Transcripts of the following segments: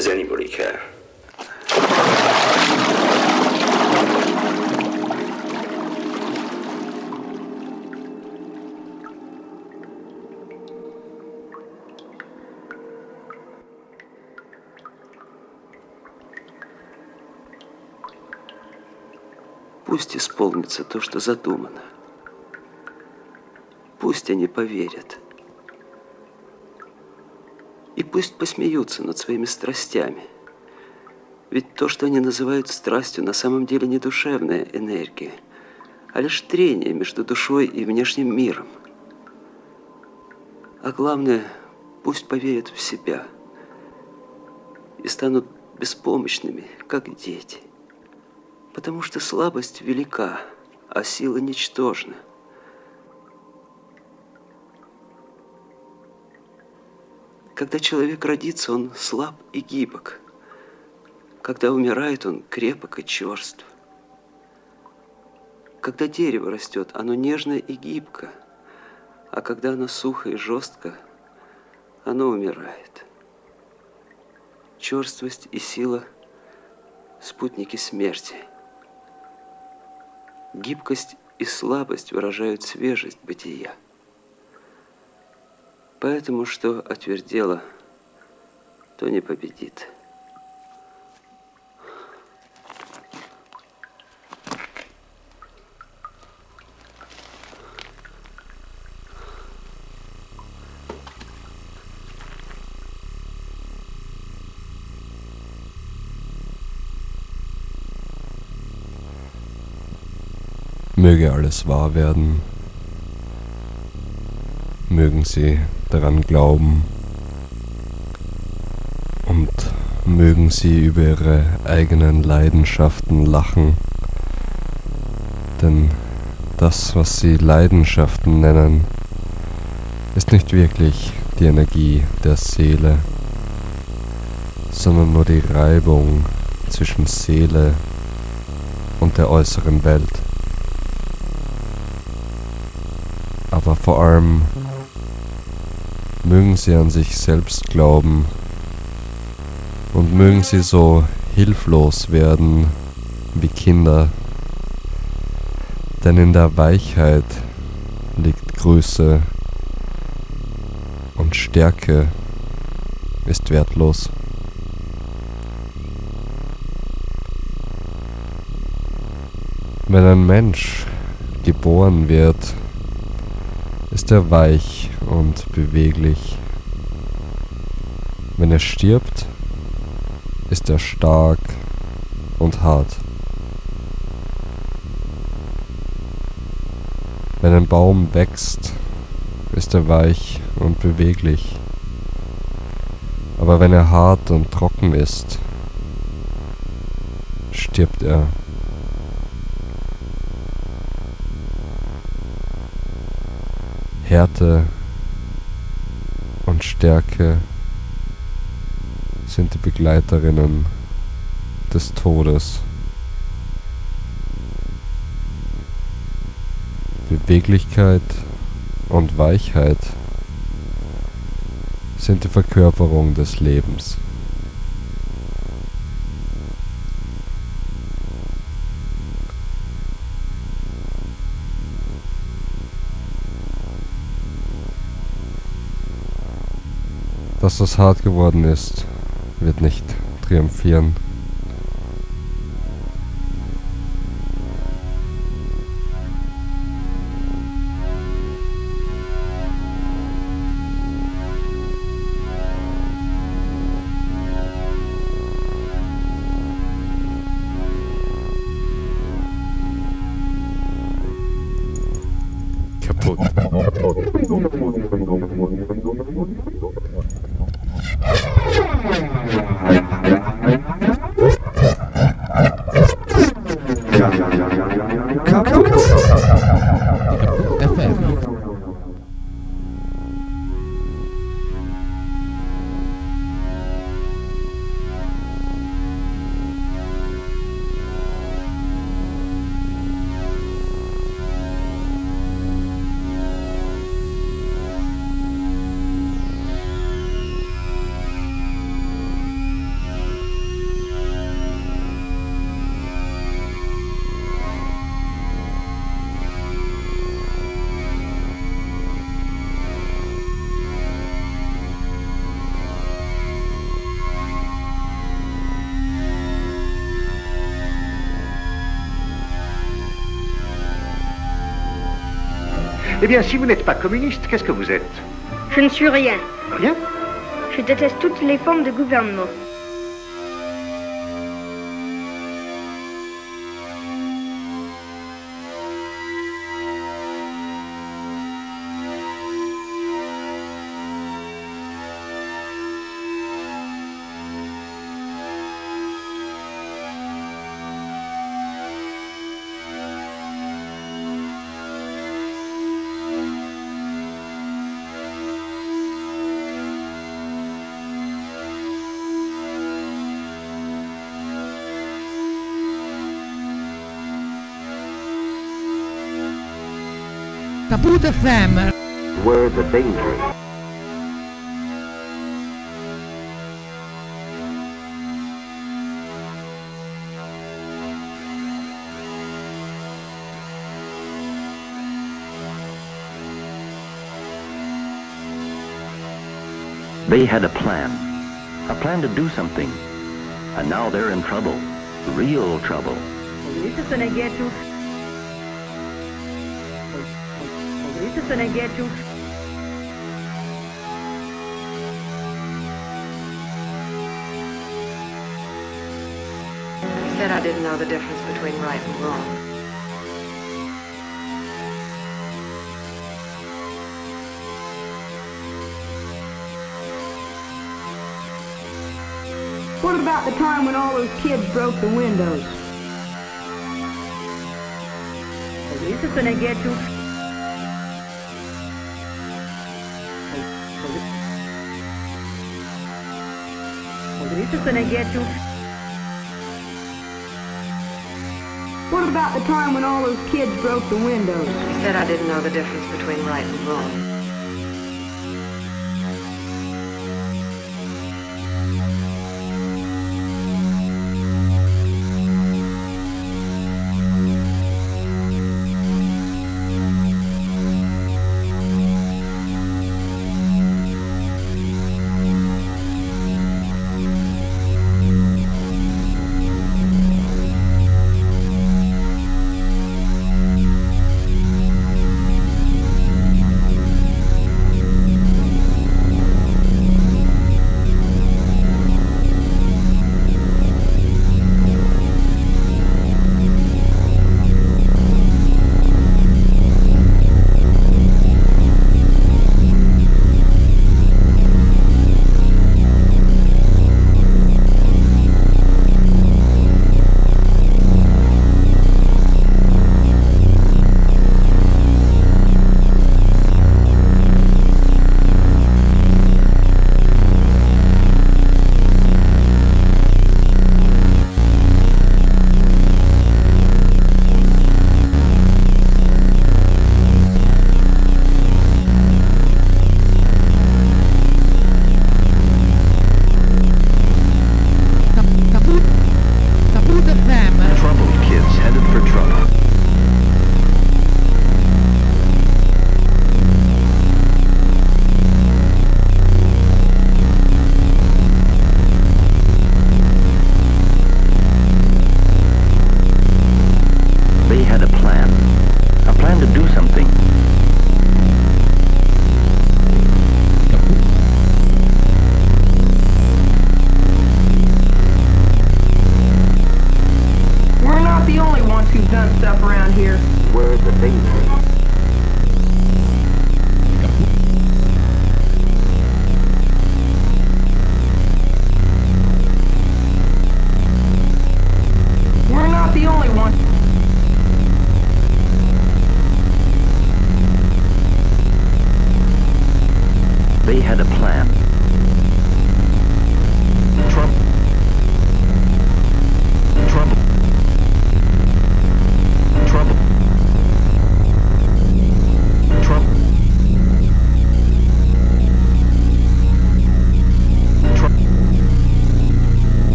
Does anybody care? Пусть исполнится то, что задумано. Пусть они поверят. И пусть посмеются над своими страстями. Ведь то, что они называют страстью, на самом деле не душевная энергия, а лишь трение между душой и внешним миром. А главное, пусть поверят в себя и станут беспомощными, как дети. Потому что слабость велика, а сила ничтожна. Когда человек родится, он слаб и гибок. Когда умирает, он крепок и черств. Когда дерево растет, оно нежно и гибко, а когда оно сухо и жестко, оно умирает. Черствость и сила – спутники смерти – Гибкость и слабость выражают свежесть бытия. Поэтому, что отвердело, то не победит. Möge alles wahr werden. Mögen Sie daran glauben. Und mögen Sie über Ihre eigenen Leidenschaften lachen. Denn das, was Sie Leidenschaften nennen, ist nicht wirklich die Energie der Seele, sondern nur die Reibung zwischen Seele und der äußeren Welt. aber vor allem mögen sie an sich selbst glauben und mögen sie so hilflos werden wie Kinder, denn in der Weichheit liegt Größe und Stärke ist wertlos. Wenn ein Mensch geboren wird, ist er weich und beweglich. Wenn er stirbt, ist er stark und hart. Wenn ein Baum wächst, ist er weich und beweglich. Aber wenn er hart und trocken ist, stirbt er. Härte Stärke sind die Begleiterinnen des Todes. Beweglichkeit und Weichheit sind die Verkörperung des Lebens. Dass das hart geworden ist, wird nicht triumphieren. Bien, si vous n'êtes pas communiste, qu'est-ce que vous êtes? Je ne suis rien. Rien? Je déteste toutes les formes de gouvernement. Caput FM. Were the danger. They had a plan, a plan to do something, and now they're in trouble, real trouble. Polícia Senegueto. Polícia Senegueto. I said I didn't know the difference between right and wrong. What about the time when all those kids broke the windows? Polícia Senegueto. Polícia Senegueto. What about the time when all those kids broke the windows? I said I didn't know the difference between right and wrong.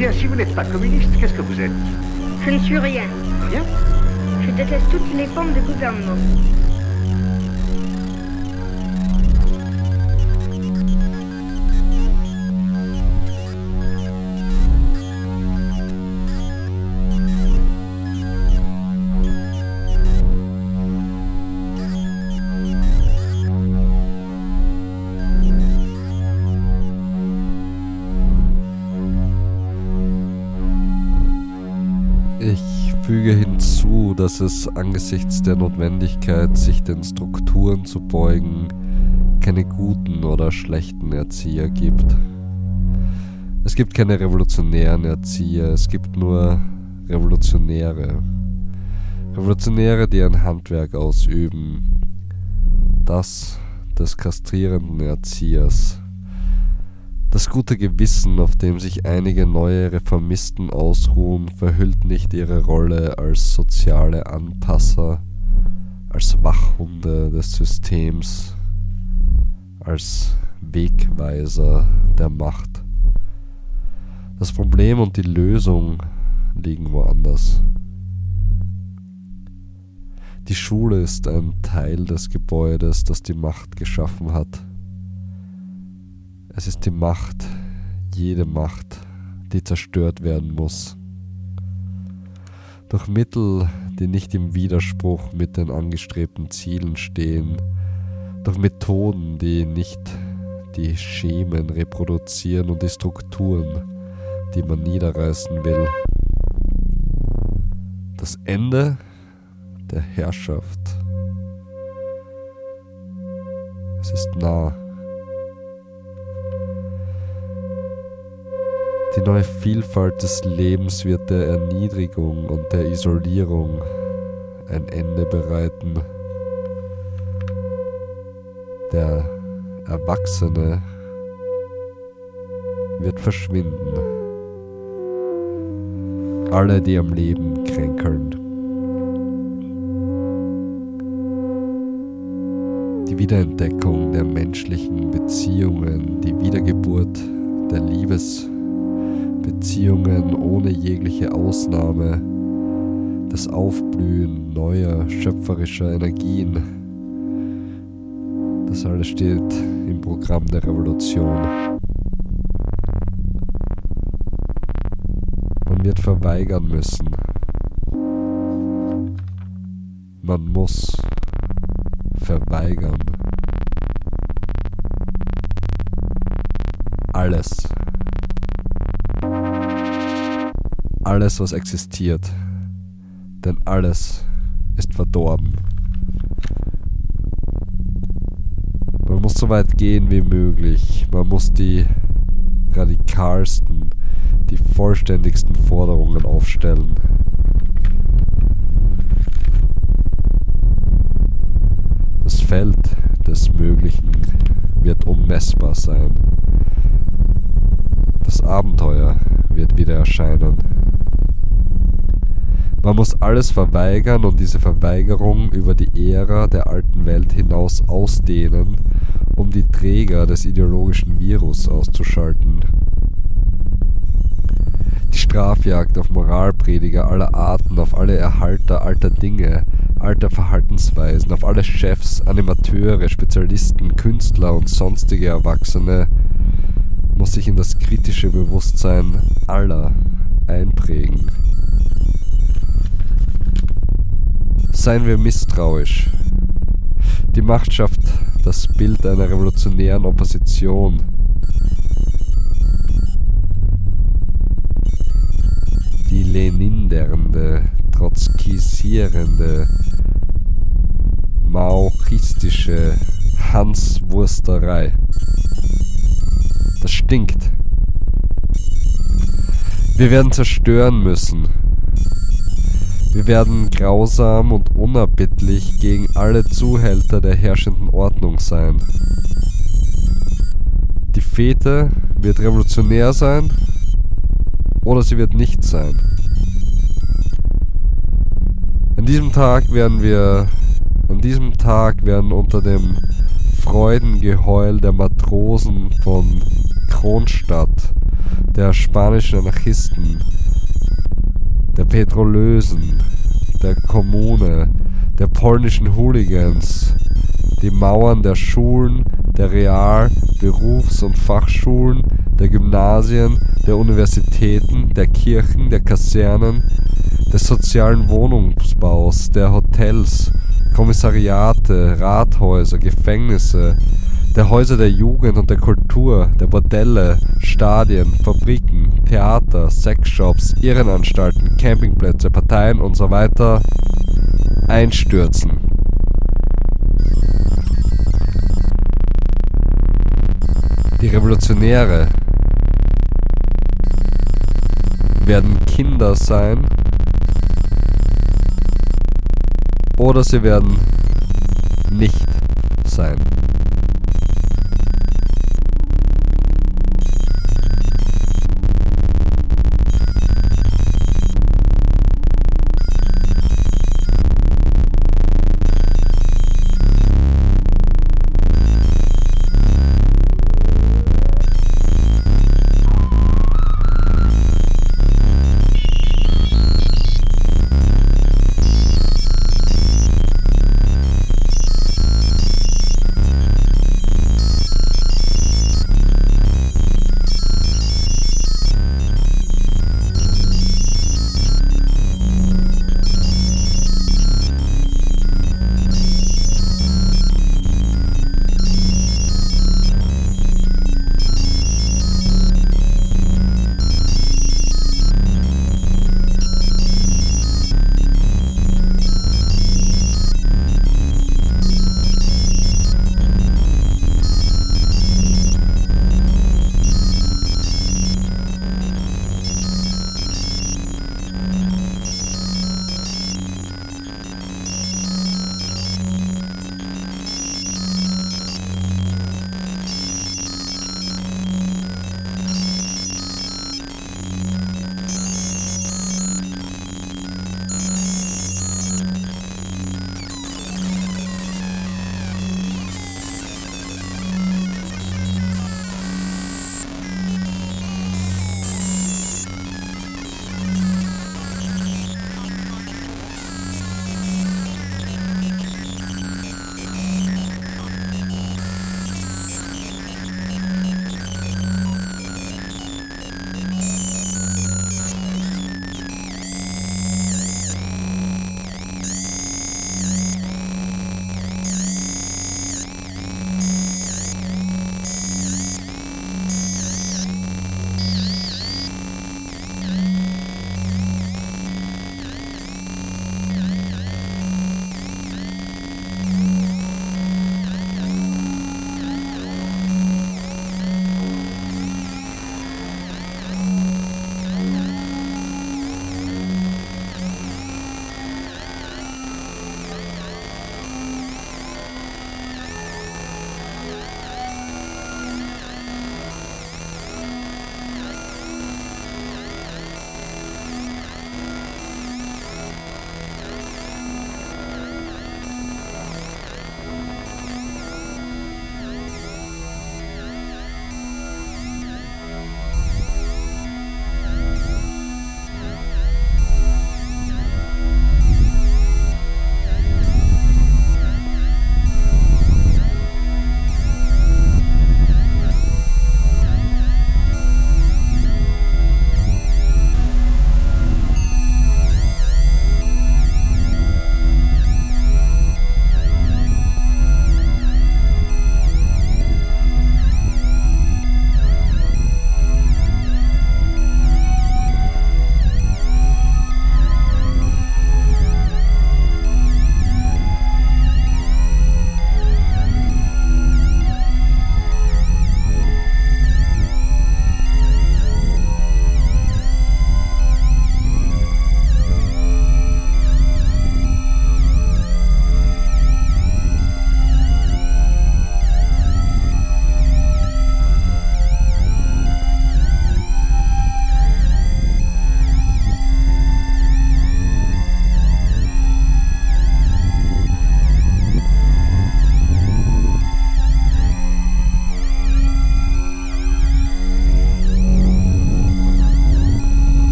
Bien, si vous n'êtes pas communiste, qu'est-ce que vous êtes? Je ne suis rien. Rien? Je déteste toutes les formes de gouvernement. Dass es angesichts der Notwendigkeit, sich den Strukturen zu beugen, keine guten oder schlechten Erzieher gibt. Es gibt keine revolutionären Erzieher, es gibt nur Revolutionäre. Revolutionäre, die ein Handwerk ausüben. Das des kastrierenden Erziehers. Das gute Gewissen, auf dem sich einige neue Reformisten ausruhen, verhüllt nicht ihre Rolle als soziale Anpasser, als Wachhunde des Systems, als Wegweiser der Macht. Das Problem und die Lösung liegen woanders. Die Schule ist ein Teil des Gebäudes, das die Macht geschaffen hat. Es ist die Macht, jede Macht, die zerstört werden muss. Durch Mittel, die nicht im Widerspruch mit den angestrebten Zielen stehen, durch Methoden, die nicht die Schemen reproduzieren und die Strukturen, die man niederreißen will. Das Ende der Herrschaft. Es ist nah. Die neue Vielfalt des Lebens wird der Erniedrigung und der Isolierung ein Ende bereiten. Der Erwachsene wird verschwinden. Alle, die am Leben kränkeln. Die Wiederentdeckung der menschlichen Beziehungen, die Wiedergeburt der Liebesbeziehungen ohne jegliche Ausnahme, das Aufblühen neuer schöpferischer Energien. Das alles steht im Programm der Revolution. Man wird verweigern müssen. Man muss verweigern. Alles. Alles, was existiert. Denn alles ist verdorben. Man muss so weit gehen wie möglich. Man muss die radikalsten, die vollständigsten Forderungen aufstellen. Das Feld des Möglichen wird unmessbar sein. Das Abenteuer wird wieder erscheinen. Man muss alles verweigern und diese Verweigerung über die Ära der alten Welt hinaus ausdehnen, um die Träger des ideologischen Virus auszuschalten. Die Strafjagd auf Moralprediger aller Arten, auf alle Erhalter alter Dinge, alter Verhaltensweisen, auf alle Chefs, Animateure, Spezialisten, Künstler und sonstige Erwachsene muss sich in das kritische Bewusstsein aller einprägen. Seien wir misstrauisch. Die Macht schafft das Bild einer revolutionären Opposition. Die lenindernde, trotzkisierende, maochistische, Hans Stinkt. Wir werden zerstören müssen. Wir werden grausam und unerbittlich gegen alle Zuhälter der herrschenden Ordnung sein. Die Fete wird revolutionär sein oder sie wird nicht sein. An diesem Tag werden wir, an diesem Tag werden unter dem Freudengeheul der Matrosen von Kronstadt, der spanischen Anarchisten, der Petrolösen, der Kommune, der polnischen Hooligans, die Mauern der Schulen, der Real-, Berufs- und Fachschulen, der Gymnasien, der Universitäten, der Kirchen, der Kasernen, des sozialen Wohnungsbaus, der Hotels, Kommissariate, Rathäuser, Gefängnisse, der Häuser der Jugend und der Kultur, der Bordelle, Stadien, Fabriken, Theater, Sexshops, Irrenanstalten, Campingplätze, Parteien und so weiter einstürzen. Die Revolutionäre werden Kinder sein oder sie werden nicht sein.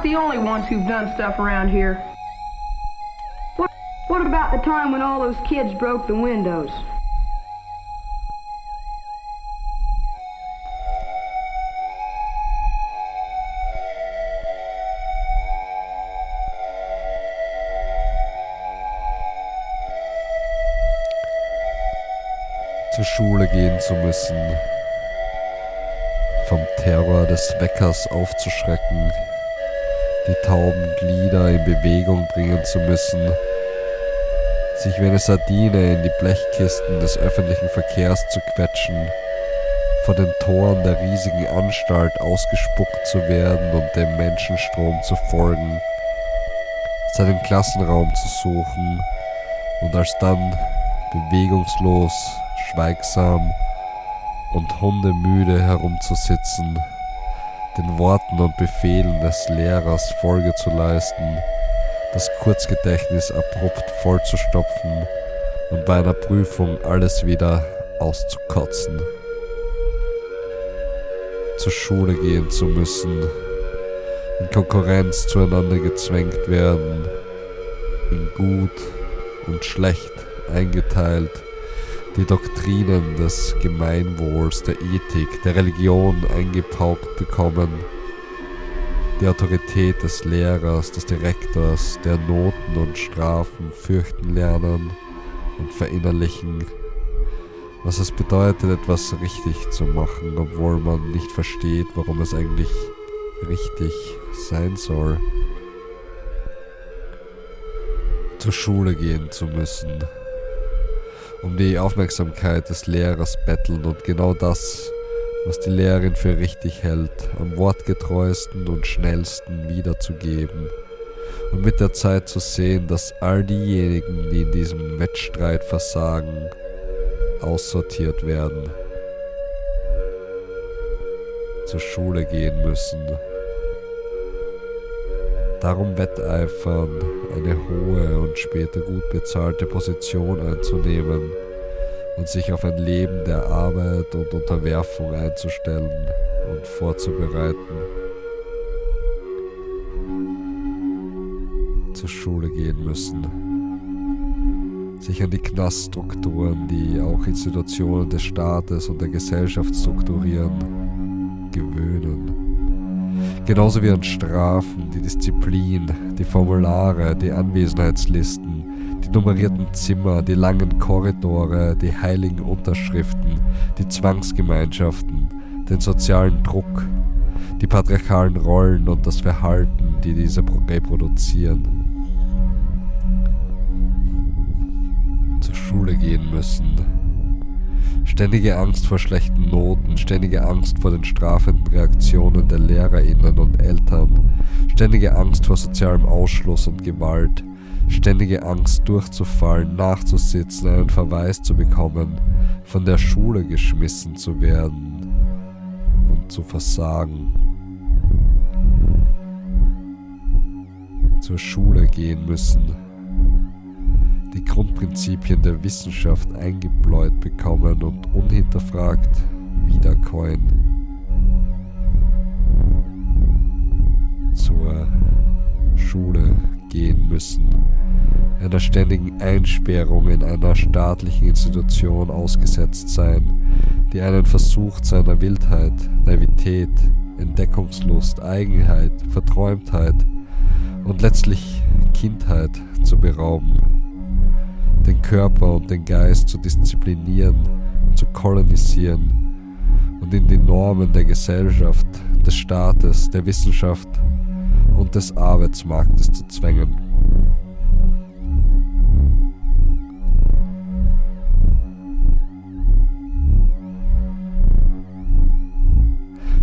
Not the only ones who've done stuff around here. What, what about the time when all those kids broke the windows? zur Schule gehen zu müssen, vom Terror des Weckers aufzuschrecken, die tauben Glieder in Bewegung bringen zu müssen, sich wie eine Sardine in die Blechkisten des öffentlichen Verkehrs zu quetschen, vor den Toren der riesigen Anstalt ausgespuckt zu werden und dem Menschenstrom zu folgen, seinen Klassenraum zu suchen und alsdann bewegungslos, schweigsam und hundemüde herumzusitzen, den Worten und Befehlen des Lehrers Folge zu leisten, das Kurzgedächtnis abrupt vollzustopfen und bei einer Prüfung alles wieder auszukotzen. Zur Schule gehen zu müssen, in Konkurrenz zueinander gezwängt werden, in gut und schlecht eingeteilt, die Doktrinen des Gemeinwohls, der Ethik, der Religion eingepaukt bekommen, die Autorität des Lehrers, des Direktors, der Noten und Strafen fürchten lernen und verinnerlichen, was es bedeutet, etwas richtig zu machen, obwohl man nicht versteht, warum es eigentlich richtig sein soll. Zur Schule gehen zu müssen, um die Aufmerksamkeit des Lehrers betteln und genau das, was die Lehrerin für richtig hält, am wortgetreuesten und schnellsten wiederzugeben und mit der Zeit zu sehen, dass all diejenigen, die in diesem Wettstreit versagen, aussortiert werden, zur Schule gehen müssen. Darum wetteifern, eine hohe und später gut bezahlte Position einzunehmen und sich auf ein Leben der Arbeit und Unterwerfung einzustellen und vorzubereiten. Zur Schule gehen müssen. Sich an die Knaststrukturen, die auch Institutionen des Staates und der Gesellschaft strukturieren. Genauso wie an Strafen, die Disziplin, die Formulare, die Anwesenheitslisten, die nummerierten Zimmer, die langen Korridore, die heiligen Unterschriften, die Zwangsgemeinschaften, den sozialen Druck, die patriarchalen Rollen und das Verhalten, die diese reproduzieren. Zur Schule gehen müssen, Ständige Angst vor schlechten Noten, ständige Angst vor den strafenden Reaktionen der Lehrerinnen und Eltern, ständige Angst vor sozialem Ausschluss und Gewalt, ständige Angst durchzufallen, nachzusitzen, einen Verweis zu bekommen, von der Schule geschmissen zu werden und zu versagen. Zur Schule gehen müssen die Grundprinzipien der Wissenschaft eingebläut bekommen und unhinterfragt wiederkäuen. Zur Schule gehen müssen, einer ständigen Einsperrung in einer staatlichen Institution ausgesetzt sein, die einen versucht seiner Wildheit, Naivität, Entdeckungslust, Eigenheit, Verträumtheit und letztlich Kindheit zu berauben den Körper und den Geist zu disziplinieren, zu kolonisieren und in die Normen der Gesellschaft, des Staates, der Wissenschaft und des Arbeitsmarktes zu zwängen.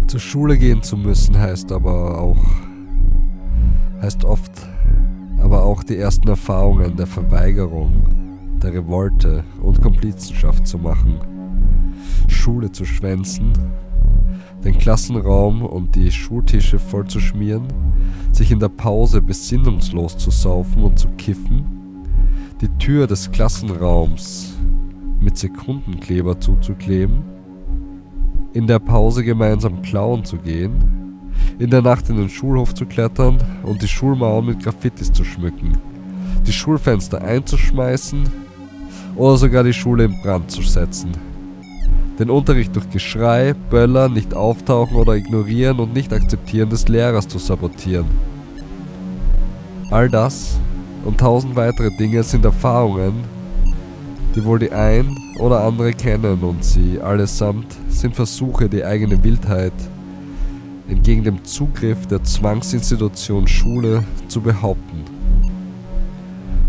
Zur Schule gehen zu müssen heißt aber auch, heißt oft aber auch die ersten Erfahrungen der Verweigerung, der Revolte und Komplizenschaft zu machen, Schule zu schwänzen, den Klassenraum und die Schultische vollzuschmieren, sich in der Pause besinnungslos zu saufen und zu kiffen, die Tür des Klassenraums mit Sekundenkleber zuzukleben, in der Pause gemeinsam klauen zu gehen, in der Nacht in den Schulhof zu klettern und die Schulmauern mit Graffitis zu schmücken, die Schulfenster einzuschmeißen oder sogar die Schule in Brand zu setzen. Den Unterricht durch Geschrei, Böller, nicht auftauchen oder ignorieren und nicht akzeptieren des Lehrers zu sabotieren. All das und tausend weitere Dinge sind Erfahrungen, die wohl die ein oder andere kennen und sie allesamt sind Versuche, die eigene Wildheit entgegen dem Zugriff der Zwangsinstitution Schule zu behaupten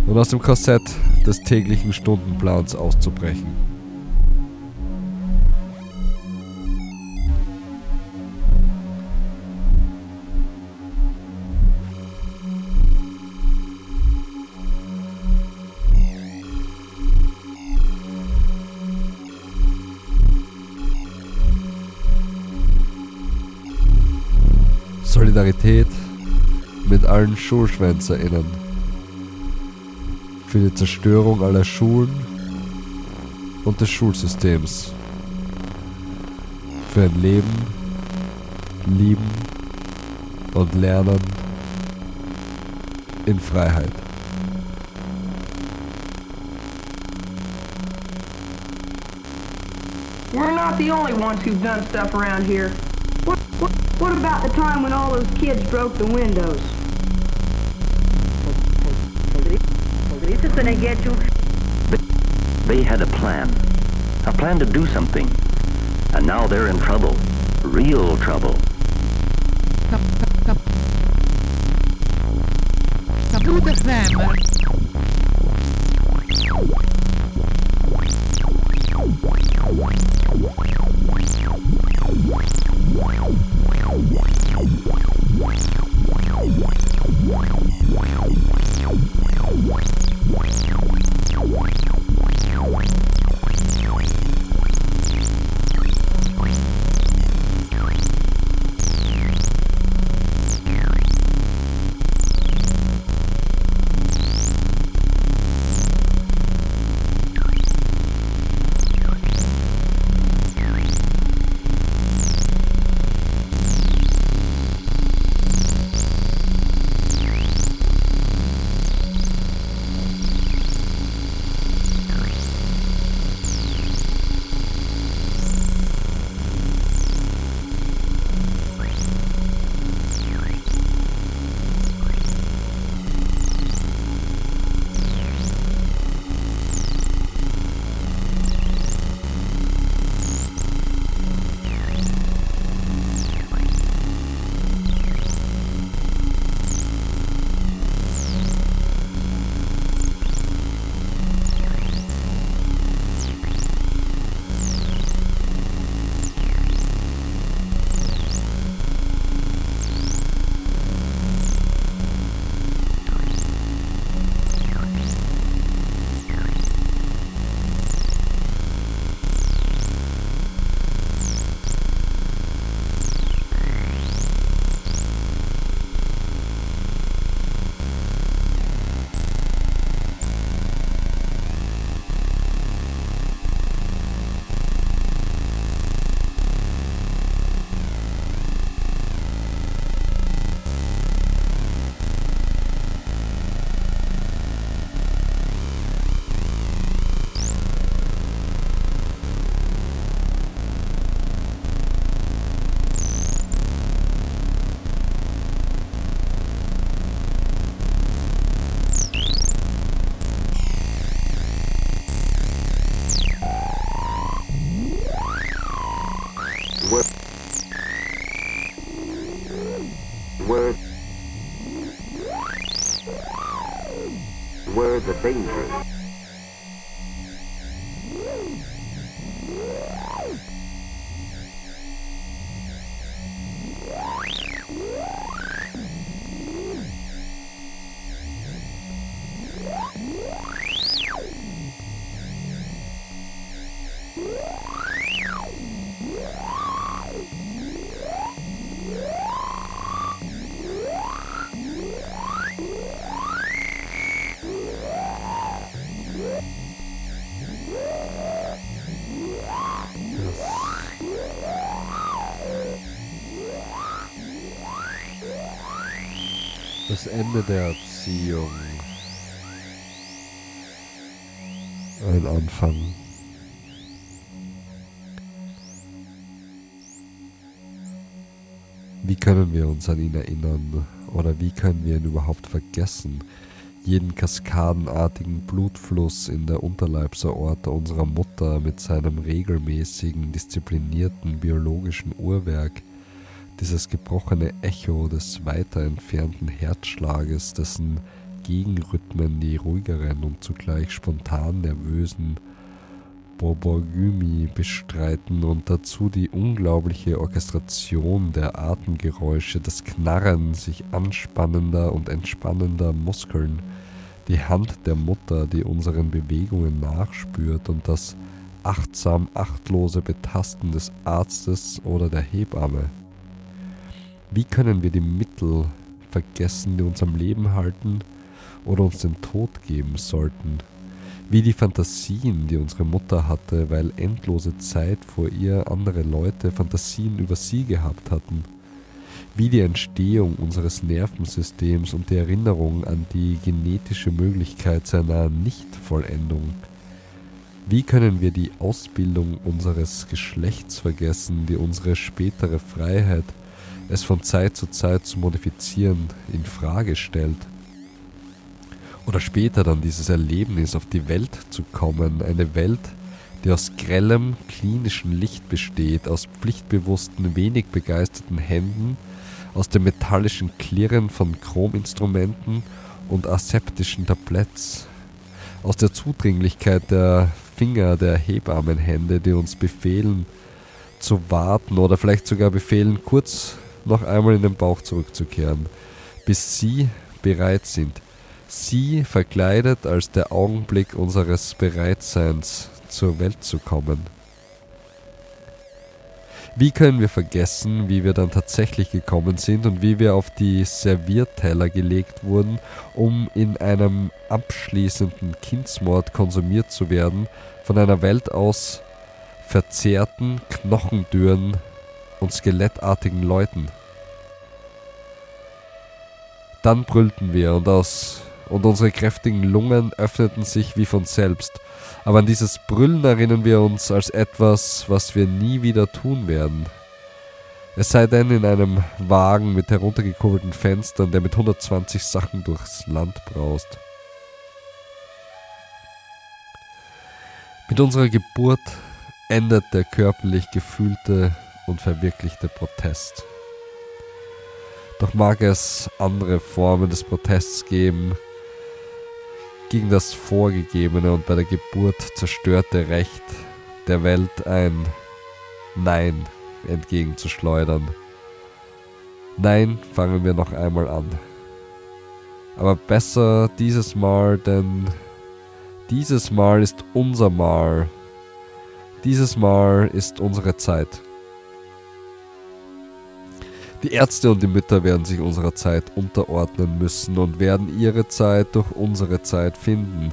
und aus dem Korsett des täglichen Stundenplans auszubrechen. Solidarität mit allen SchulschwänzerInnen. Für die Zerstörung aller Schulen und des Schulsystems. Für ein Leben, Lieben und Lernen in Freiheit. We're not the only ones who've done stuff around here. What, what, what about the time when all those kids broke the windows? They had a plan. A plan to do something. And now they're in trouble. Real trouble. Kaput FM. Where... Ende der Erziehung. Ein Anfang. Wie können wir uns an ihn erinnern oder wie können wir ihn überhaupt vergessen? Jeden kaskadenartigen Blutfluss in der Unterleibsaorta unserer Mutter mit seinem regelmäßigen, disziplinierten biologischen Uhrwerk, dieses gebrochene Echo des weiter entfernten Herzschlages, dessen Gegenrhythmen die ruhigeren und zugleich spontan nervösen Borborgymi bestreiten und dazu die unglaubliche Orchestration der Atemgeräusche, das Knarren sich anspannender und entspannender Muskeln, die Hand der Mutter, die unseren Bewegungen nachspürt und das achtsam achtlose Betasten des Arztes oder der Hebamme. Wie können wir die Mittel vergessen, die uns am Leben halten oder uns den Tod geben sollten? Wie die Fantasien, die unsere Mutter hatte, weil endlose Zeit vor ihr andere Leute Fantasien über sie gehabt hatten. Wie die Entstehung unseres Nervensystems und die Erinnerung an die genetische Möglichkeit seiner Nichtvollendung. Wie können wir die Ausbildung unseres Geschlechts vergessen, die unsere spätere Freiheit, es von Zeit zu Zeit zu modifizieren, in Frage stellt? oder später dann dieses Erlebnis auf die Welt zu kommen, eine Welt, die aus grellem klinischen Licht besteht, aus pflichtbewussten, wenig begeisterten Händen, aus dem metallischen Klirren von Chrominstrumenten und aseptischen Tabletts, aus der Zudringlichkeit der Finger der Hebammenhände, die uns befehlen zu warten oder vielleicht sogar befehlen, kurz noch einmal in den Bauch zurückzukehren, bis sie bereit sind, sie verkleidet als der Augenblick unseres Bereitseins zur Welt zu kommen. Wie können wir vergessen, wie wir dann tatsächlich gekommen sind und wie wir auf die Servierteller gelegt wurden, um in einem abschließenden Kindsmord konsumiert zu werden, von einer Welt aus verzerrten, knochendürren und skelettartigen Leuten? Dann brüllten wir und aus und unsere kräftigen Lungen öffneten sich wie von selbst. Aber an dieses Brüllen erinnern wir uns als etwas, was wir nie wieder tun werden. Es sei denn in einem Wagen mit heruntergekurbelten Fenstern, der mit 120 Sachen durchs Land braust. Mit unserer Geburt endet der körperlich gefühlte und verwirklichte Protest. Doch mag es andere Formen des Protests geben, gegen das vorgegebene und bei der Geburt zerstörte Recht der Welt ein Nein entgegenzuschleudern. Nein, fangen wir noch einmal an. Aber besser dieses Mal, denn dieses Mal ist unser Mal. Dieses Mal ist unsere Zeit. Die Ärzte und die Mütter werden sich unserer Zeit unterordnen müssen und werden ihre Zeit durch unsere Zeit finden.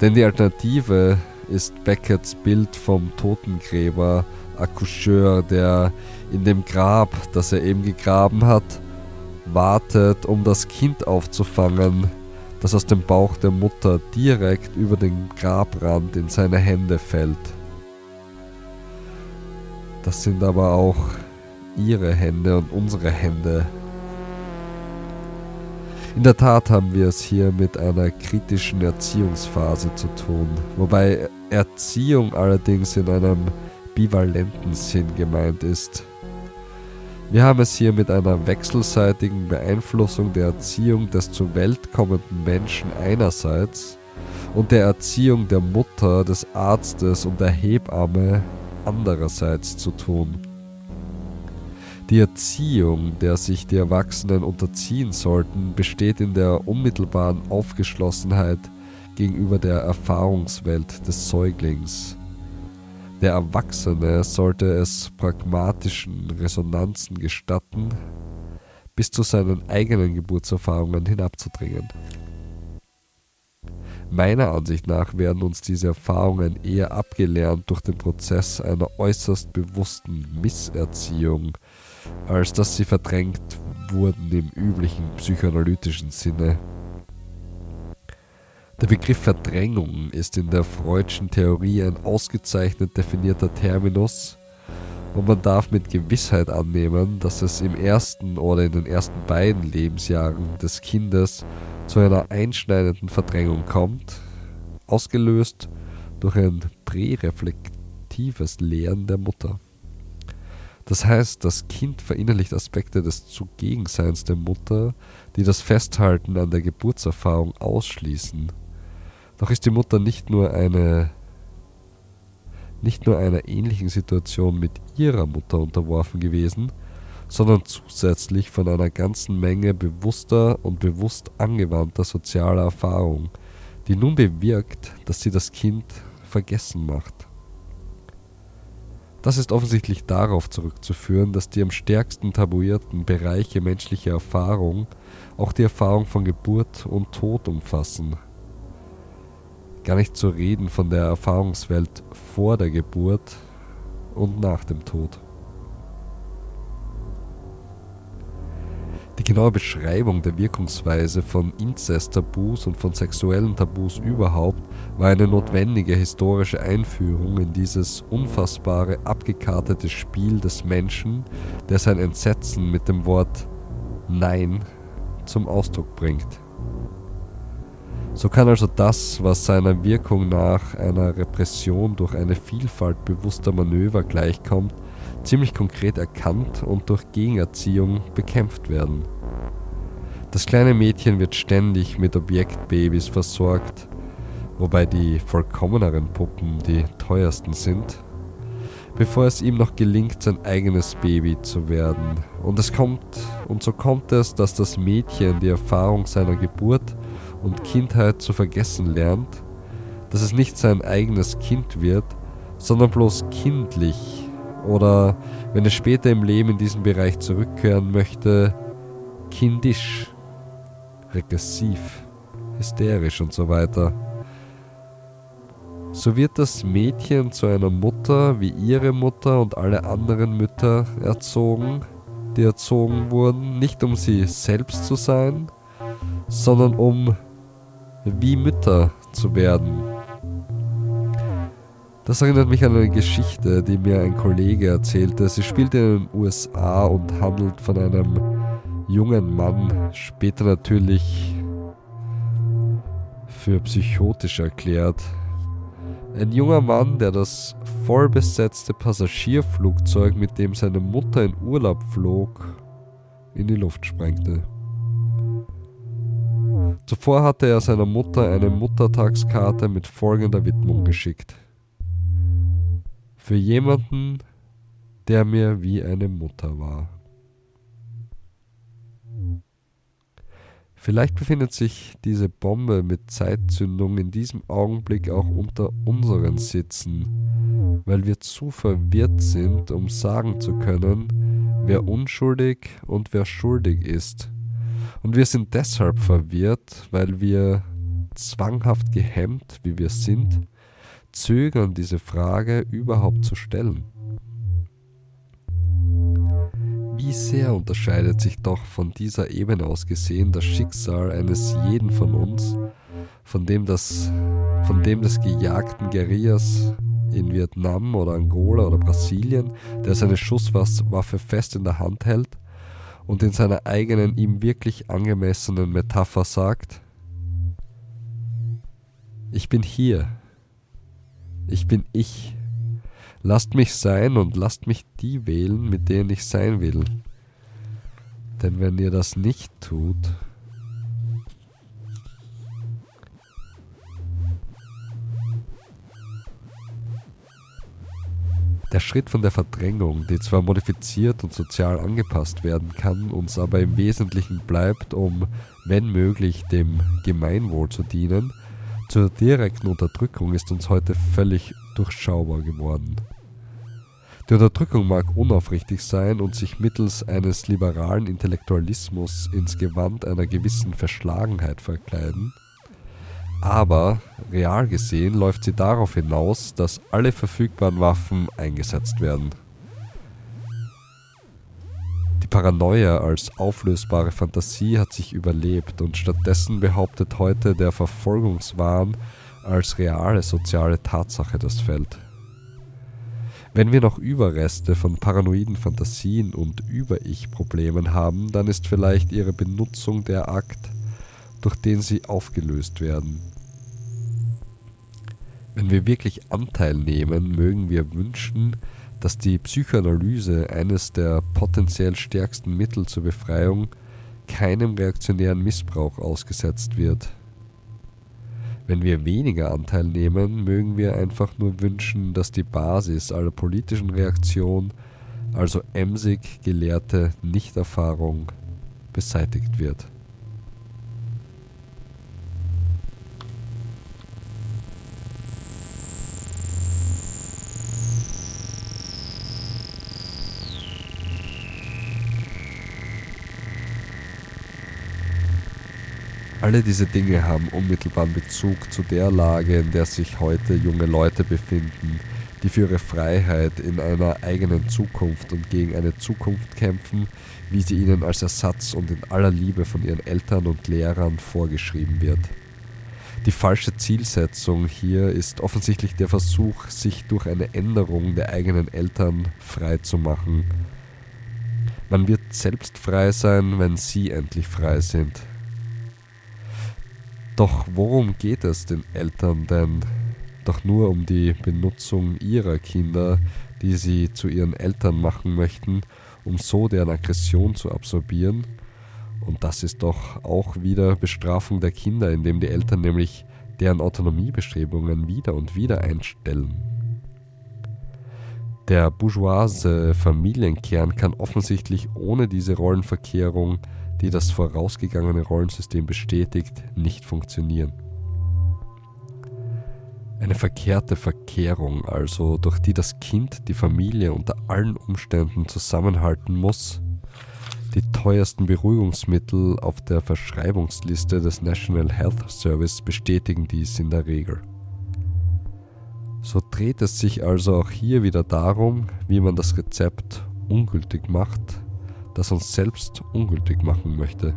Denn die Alternative ist Beckets Bild vom Totengräber, Accoucheur, der in dem Grab, das er eben gegraben hat, wartet, um das Kind aufzufangen, das aus dem Bauch der Mutter direkt über den Grabrand in seine Hände fällt. Das sind aber auch ihre Hände und unsere Hände. In der Tat haben wir es hier mit einer kritischen Erziehungsphase zu tun, wobei Erziehung allerdings in einem bivalenten Sinn gemeint ist. Wir haben es hier mit einer wechselseitigen Beeinflussung der Erziehung des zur Welt kommenden Menschen einerseits und der Erziehung der Mutter, des Arztes und der Hebamme andererseits zu tun. Die Erziehung, der sich die Erwachsenen unterziehen sollten, besteht in der unmittelbaren Aufgeschlossenheit gegenüber der Erfahrungswelt des Säuglings. Der Erwachsene sollte es pragmatischen Resonanzen gestatten, bis zu seinen eigenen Geburtserfahrungen hinabzudringen. Meiner Ansicht nach werden uns diese Erfahrungen eher abgelernt durch den Prozess einer äußerst bewussten Misserziehung als dass sie verdrängt wurden im üblichen psychoanalytischen Sinne. Der Begriff Verdrängung ist in der Freudschen Theorie ein ausgezeichnet definierter Terminus und man darf mit Gewissheit annehmen, dass es im ersten oder in den ersten beiden Lebensjahren des Kindes zu einer einschneidenden Verdrängung kommt, ausgelöst durch ein präreflektives Lehren der Mutter. Das heißt, das Kind verinnerlicht Aspekte des Zugegenseins der Mutter, die das Festhalten an der Geburtserfahrung ausschließen. Doch ist die Mutter nicht nur eine nicht nur einer ähnlichen Situation mit ihrer Mutter unterworfen gewesen, sondern zusätzlich von einer ganzen Menge bewusster und bewusst angewandter sozialer Erfahrung, die nun bewirkt, dass sie das Kind vergessen macht. Das ist offensichtlich darauf zurückzuführen, dass die am stärksten tabuierten Bereiche menschlicher Erfahrung auch die Erfahrung von Geburt und Tod umfassen. Gar nicht zu reden von der Erfahrungswelt vor der Geburt und nach dem Tod. Die genaue Beschreibung der Wirkungsweise von Inzest-Tabus und von sexuellen Tabus überhaupt war eine notwendige historische Einführung in dieses unfassbare, abgekartete Spiel des Menschen, der sein Entsetzen mit dem Wort Nein zum Ausdruck bringt. So kann also das, was seiner Wirkung nach einer Repression durch eine Vielfalt bewusster Manöver gleichkommt, ziemlich konkret erkannt und durch Gegenerziehung bekämpft werden. Das kleine Mädchen wird ständig mit Objektbabys versorgt, wobei die vollkommeneren Puppen die teuersten sind, bevor es ihm noch gelingt, sein eigenes Baby zu werden. Und es kommt, und so kommt es, dass das Mädchen die Erfahrung seiner Geburt und Kindheit zu vergessen lernt, dass es nicht sein eigenes Kind wird, sondern bloß kindlich oder, wenn es später im Leben in diesen Bereich zurückkehren möchte, kindisch, regressiv, hysterisch und so weiter. So wird das Mädchen zu einer Mutter wie ihre Mutter und alle anderen Mütter erzogen, die erzogen wurden, nicht um sie selbst zu sein, sondern um wie Mütter zu werden. Das erinnert mich an eine Geschichte, die mir ein Kollege erzählte. Sie spielt in den USA und handelt von einem jungen Mann, später natürlich für psychotisch erklärt. Ein junger Mann, der das vollbesetzte Passagierflugzeug, mit dem seine Mutter in Urlaub flog, in die Luft sprengte. Zuvor hatte er seiner Mutter eine Muttertagskarte mit folgender Widmung geschickt. Für jemanden, der mir wie eine Mutter war. Vielleicht befindet sich diese Bombe mit Zeitzündung in diesem Augenblick auch unter unseren Sitzen, weil wir zu verwirrt sind, um sagen zu können, wer unschuldig und wer schuldig ist. Und wir sind deshalb verwirrt, weil wir zwanghaft gehemmt, wie wir sind, zögern, diese Frage überhaupt zu stellen. Wie sehr unterscheidet sich doch von dieser Ebene aus gesehen das Schicksal eines jeden von uns, von dem, das, von dem des gejagten Guerillas in Vietnam oder Angola oder Brasilien, der seine Schusswaffe fest in der Hand hält und in seiner eigenen ihm wirklich angemessenen Metapher sagt, ich bin hier, ich bin ich, lasst mich sein und lasst mich die wählen, mit denen ich sein will. Denn wenn ihr das nicht tut, Der Schritt von der Verdrängung, die zwar modifiziert und sozial angepasst werden kann, uns aber im Wesentlichen bleibt, um, wenn möglich, dem Gemeinwohl zu dienen, zur direkten Unterdrückung ist uns heute völlig durchschaubar geworden. Die Unterdrückung mag unaufrichtig sein und sich mittels eines liberalen Intellektualismus ins Gewand einer gewissen Verschlagenheit verkleiden, aber real gesehen läuft sie darauf hinaus, dass alle verfügbaren Waffen eingesetzt werden. Die Paranoia als auflösbare Fantasie hat sich überlebt und stattdessen behauptet heute der Verfolgungswahn als reale soziale Tatsache das Feld. Wenn wir noch Überreste von paranoiden Fantasien und Über-Ich-Problemen haben, dann ist vielleicht ihre Benutzung der Akt, durch den sie aufgelöst werden. Wenn wir wirklich Anteil nehmen, mögen wir wünschen, dass die Psychoanalyse, eines der potenziell stärksten Mittel zur Befreiung, keinem reaktionären Missbrauch ausgesetzt wird. Wenn wir weniger Anteil nehmen, mögen wir einfach nur wünschen, dass die Basis aller politischen Reaktion, also emsig gelehrte Nichterfahrung, beseitigt wird. Alle diese Dinge haben unmittelbaren Bezug zu der Lage, in der sich heute junge Leute befinden, die für ihre Freiheit in einer eigenen Zukunft und gegen eine Zukunft kämpfen, wie sie ihnen als Ersatz und in aller Liebe von ihren Eltern und Lehrern vorgeschrieben wird. Die falsche Zielsetzung hier ist offensichtlich der Versuch, sich durch eine Änderung der eigenen Eltern frei zu machen. Man wird selbst frei sein, wenn sie endlich frei sind. Doch worum geht es den Eltern denn? Doch nur um die Benutzung ihrer Kinder, die sie zu ihren Eltern machen möchten, um so deren Aggression zu absorbieren? Und das ist doch auch wieder Bestrafung der Kinder, indem die Eltern nämlich deren Autonomiebestrebungen wieder und wieder einstellen. Der bourgeoise Familienkern kann offensichtlich ohne diese Rollenverkehrung die das vorausgegangene Rollensystem bestätigt, nicht funktionieren. Eine verkehrte Verkehrung, also durch die das Kind die Familie unter allen Umständen zusammenhalten muss. Die teuersten Beruhigungsmittel auf der Verschreibungsliste des National Health Service bestätigen dies in der Regel. So dreht es sich also auch hier wieder darum, wie man das Rezept ungültig macht, das uns selbst ungültig machen möchte.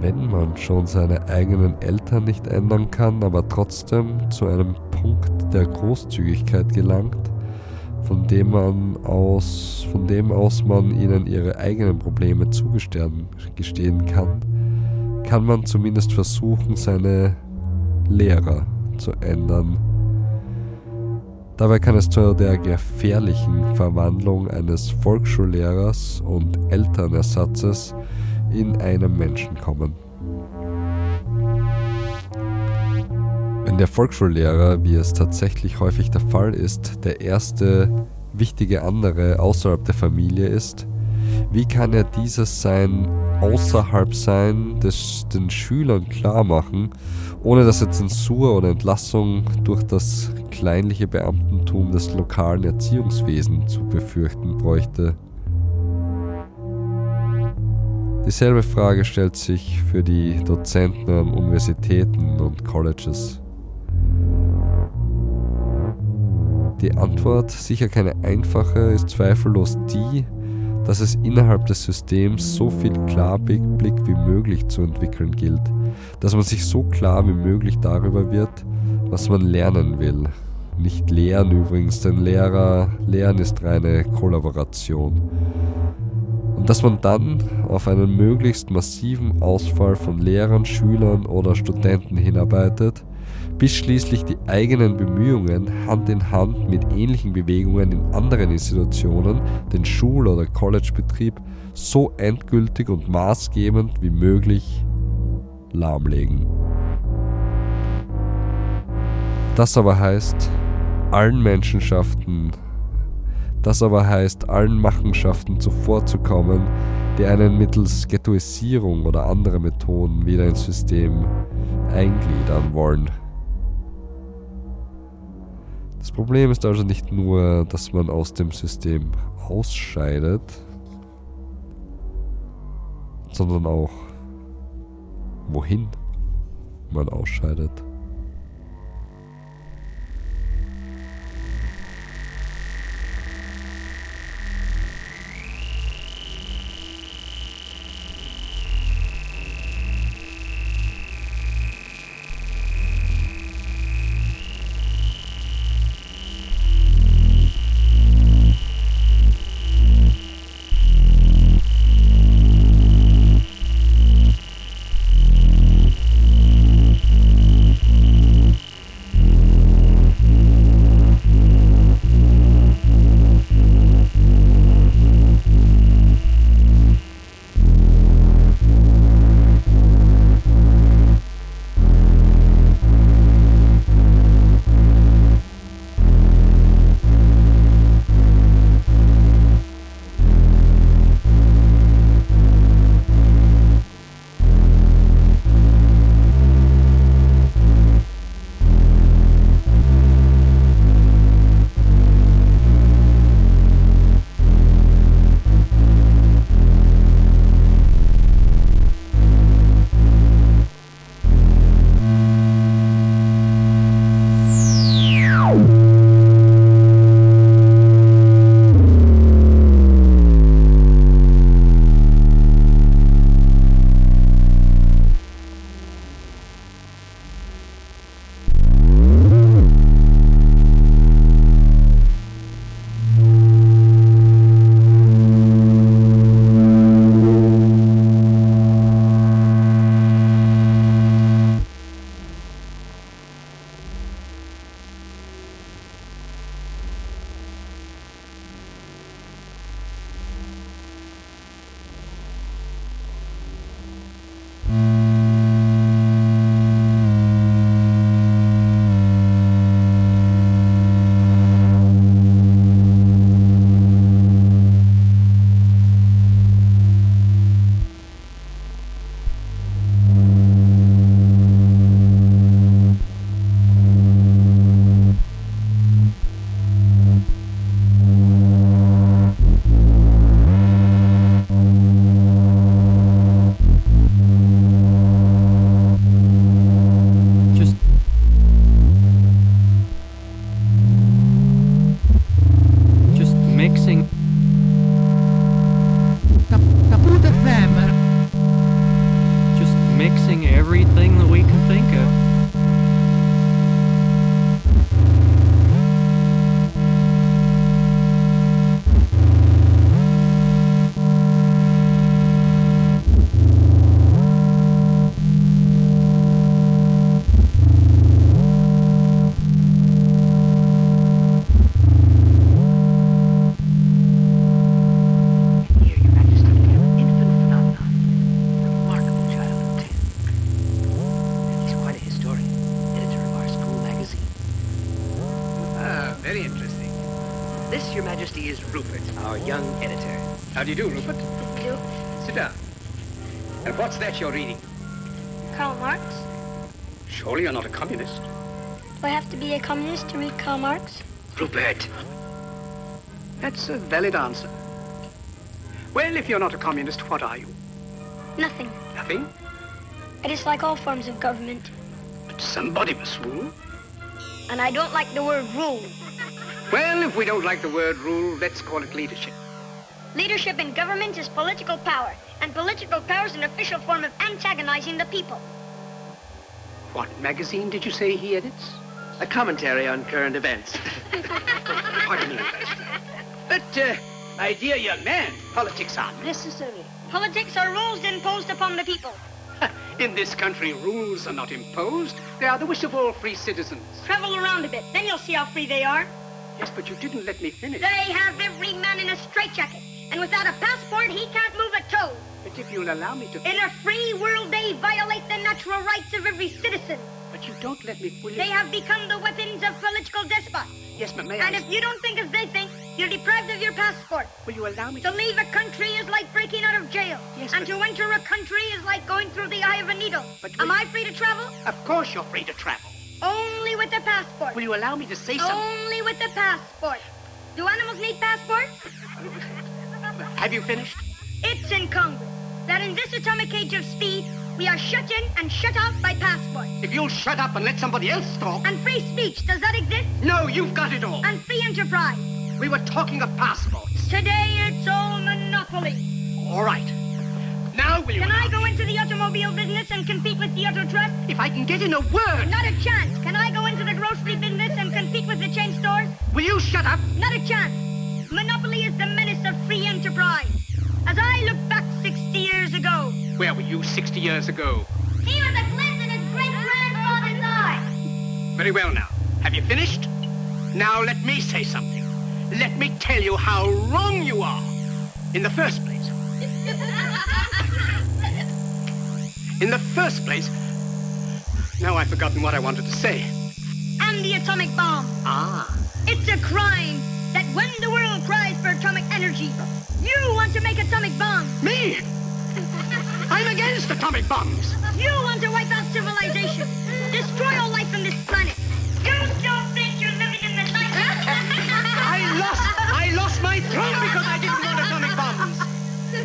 Wenn man schon seine eigenen Eltern nicht ändern kann, aber trotzdem zu einem Punkt der Großzügigkeit gelangt, von dem man aus, von dem aus man ihnen ihre eigenen Probleme zugestehen kann, kann man zumindest versuchen, seine Lehrer zu ändern. Dabei kann es zu der gefährlichen Verwandlung eines Volksschullehrers und Elternersatzes in einen Menschen kommen. Wenn der Volksschullehrer, wie es tatsächlich häufig der Fall ist, der erste wichtige andere außerhalb der Familie ist, wie kann er dieses sein außerhalb sein, des den Schülern klar machen, ohne dass er Zensur oder Entlassung durch das kleinliche Beamtentum des lokalen Erziehungswesens zu befürchten bräuchte? Dieselbe Frage stellt sich für die Dozenten an Universitäten und Colleges. Die Antwort, sicher keine einfache, ist zweifellos die, dass es innerhalb des Systems so viel Klarblick wie möglich zu entwickeln gilt, dass man sich so klar wie möglich darüber wird, was man lernen will. Nicht lehren übrigens, denn Lehrer, Lernen ist reine Kollaboration. Und dass man dann auf einen möglichst massiven Ausfall von Lehrern, Schülern oder Studenten hinarbeitet, bis schließlich die eigenen Bemühungen Hand in Hand mit ähnlichen Bewegungen in anderen Institutionen den Schul- oder Collegebetrieb so endgültig und maßgebend wie möglich lahmlegen. Das aber heißt, allen Menschenschaften, das aber heißt, allen Machenschaften zuvorzukommen, die einen mittels Ghettoisierung oder anderer Methoden wieder ins System eingliedern wollen. Das Problem ist also nicht nur, dass man aus dem System ausscheidet, sondern auch wohin mal ausscheidet. How do you do, Rupert? You, Sit down. And what's that you're reading? Karl Marx? Surely you're not a communist. Do I have to be a communist to read Karl Marx? Rupert. That's a valid answer. Well, if you're not a communist, what are you? Nothing. Nothing? I dislike all forms of government. But somebody must rule. And I don't like the word rule. Well, if we don't like the word rule, let's call it leadership. Leadership in government is political power, and political power is an official form of antagonizing the people. What magazine did you say he edits? A commentary on current events. Pardon me, But, uh, my dear young man, politics are necessary. Politics are rules imposed upon the people. In this country, rules are not imposed. They are the wish of all free citizens. Travel around a bit, then you'll see how free they are. Yes, but you didn't let me finish. They have every man in a straitjacket, and without a passport, he can't move a toe. But if you'll allow me to... In a free world, they violate the natural rights of every citizen. But you don't let me. They have become the weapons of political despots. Yes, but may And I... if you don't think as they think, you're deprived of your passport. Will you allow me To to... leave a country is like breaking out of jail. Yes, and but- to enter a country is like going through the eye of a needle. But Am I free to travel? Of course you're free to travel. Only with a passport. Will you allow me to say something? Only with a passport. Do animals need passports? Have you finished? It's in Congress that in this atomic age of speed, We are shut in and shut out by passport. If you'll shut up and let somebody else talk. And free speech, does that exist? No, you've got it all. And free enterprise. We were talking of passports. Today it's all monopoly. All right. Now will you... Can I go into the automobile business and compete with the auto trust? If I can get in a word... Not a chance. Can I go into the grocery business and compete with the chain stores? Will you shut up? Not a chance. Monopoly is the menace of free enterprise. As I look back 60 years ago... Where were you 60 years ago? He was a glint in his great-grandfather's eye. Very well now. Have you finished? Now let me say something. Let me tell you how wrong you are. In the first place. In the first place. Now I've forgotten what I wanted to say. And the atomic bomb. Ah. It's a crime that when the world cries for atomic energy, you want to make atomic bombs. Me? I'm against atomic bombs. You want to wipe out civilization, destroy all life on this planet. You don't think you're living in the night. I lost, I lost my throne because I didn't want atomic bombs.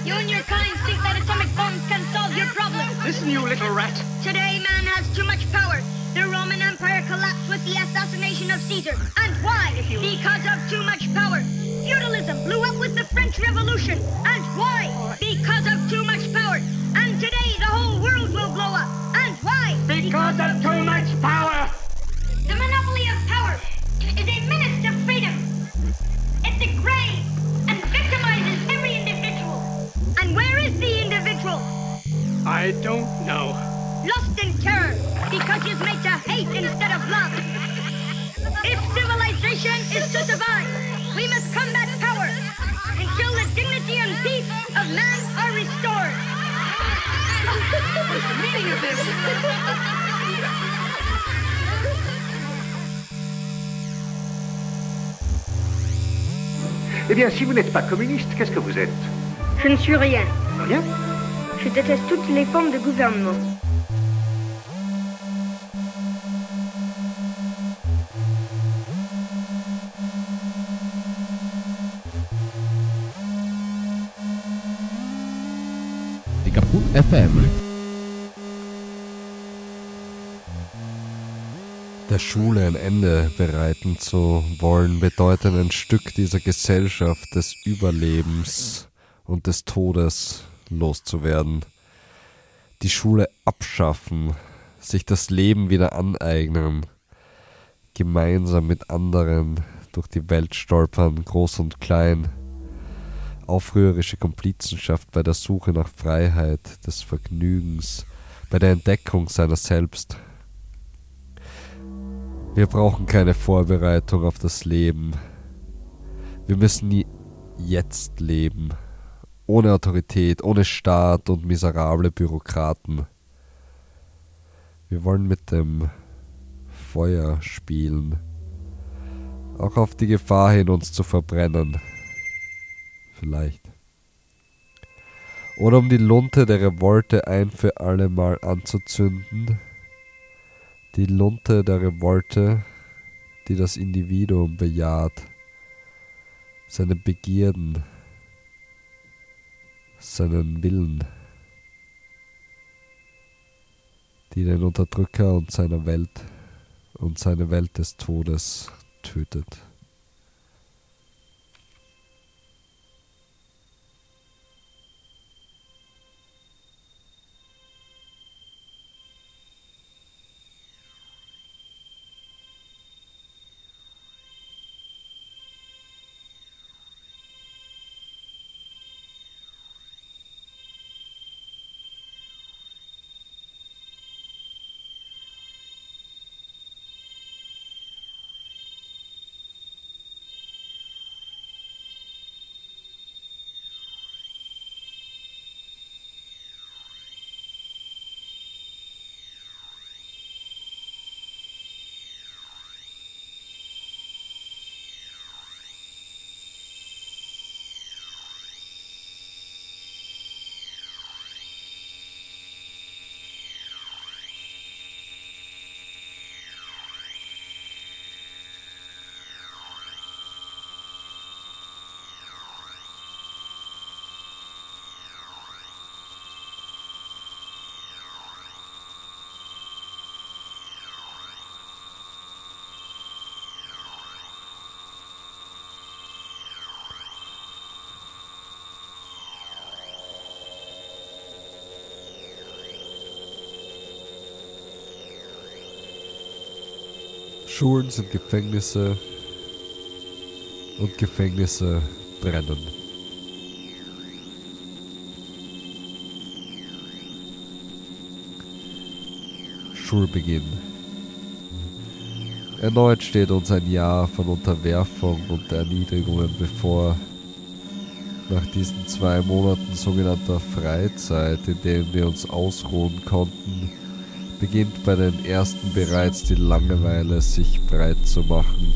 You and your kind think that atomic bombs can solve your problems. Listen, you little rat. Today, man has too much power. The Roman Empire collapsed with the assassination of Caesar. And why? Because of too much power. Feudalism blew up with the French Revolution. And why? Because of too much power. And today, the whole world will blow up. And why? Because of too much power. The monopoly of power is a menace to freedom. It degrades and victimizes every individual. And where is the individual? I don't know. Lost in terror because he's made to hate instead of love. If civilization is to survive, we must combat power until the dignity and peace of man are restored. What's the meaning of this? Eh bien, si vous n'êtes pas communiste, qu'est-ce que vous êtes? Je ne suis rien. Rien? Je déteste toutes les formes de gouvernement. FM. Der Schule ein Ende bereiten zu wollen, bedeutet ein Stück dieser Gesellschaft des Überlebens und des Todes loszuwerden. Die Schule abschaffen, sich das Leben wieder aneignen, gemeinsam mit anderen durch die Welt stolpern, groß und klein, aufrührerische Komplizenschaft bei der Suche nach Freiheit, des Vergnügens, bei der Entdeckung seiner selbst. Wir brauchen keine Vorbereitung auf das Leben. Wir müssen jetzt leben, ohne Autorität, ohne Staat und miserable Bürokraten. Wir wollen mit dem Feuer spielen, auch auf die Gefahr hin, uns zu verbrennen. Vielleicht. Oder um die Lunte der Revolte ein für alle Mal anzuzünden, die Lunte der Revolte, die das Individuum bejaht, seine Begierden, seinen Willen, die den Unterdrücker und seine Welt und seine Welt des Todes tötet. Schulen sind Gefängnisse und Gefängnisse brennen. Schulbeginn. Erneut steht uns ein Jahr von Unterwerfung und Erniedrigungen bevor. Nach diesen zwei Monaten sogenannter Freizeit, in denen wir uns ausruhen konnten, beginnt bei den ersten bereits die Langeweile sich breit zu machen.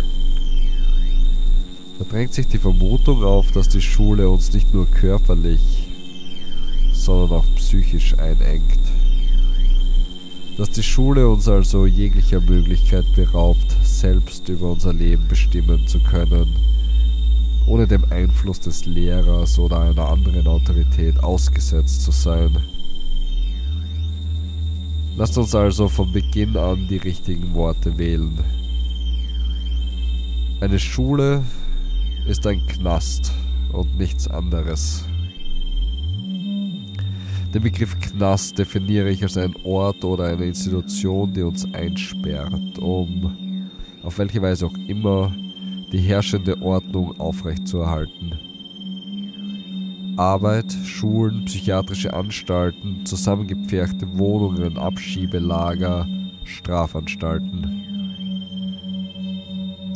Da drängt sich die Vermutung auf, dass die Schule uns nicht nur körperlich, sondern auch psychisch einengt. Dass die Schule uns also jeglicher Möglichkeit beraubt, selbst über unser Leben bestimmen zu können, ohne dem Einfluss des Lehrers oder einer anderen Autorität ausgesetzt zu sein. Lasst uns also von Beginn an die richtigen Worte wählen. Eine Schule ist ein Knast und nichts anderes. Den Begriff Knast definiere ich als einen Ort oder eine Institution, die uns einsperrt, um auf welche Weise auch immer die herrschende Ordnung aufrechtzuerhalten. Arbeit, Schulen, psychiatrische Anstalten, zusammengepferchte Wohnungen, Abschiebelager, Strafanstalten.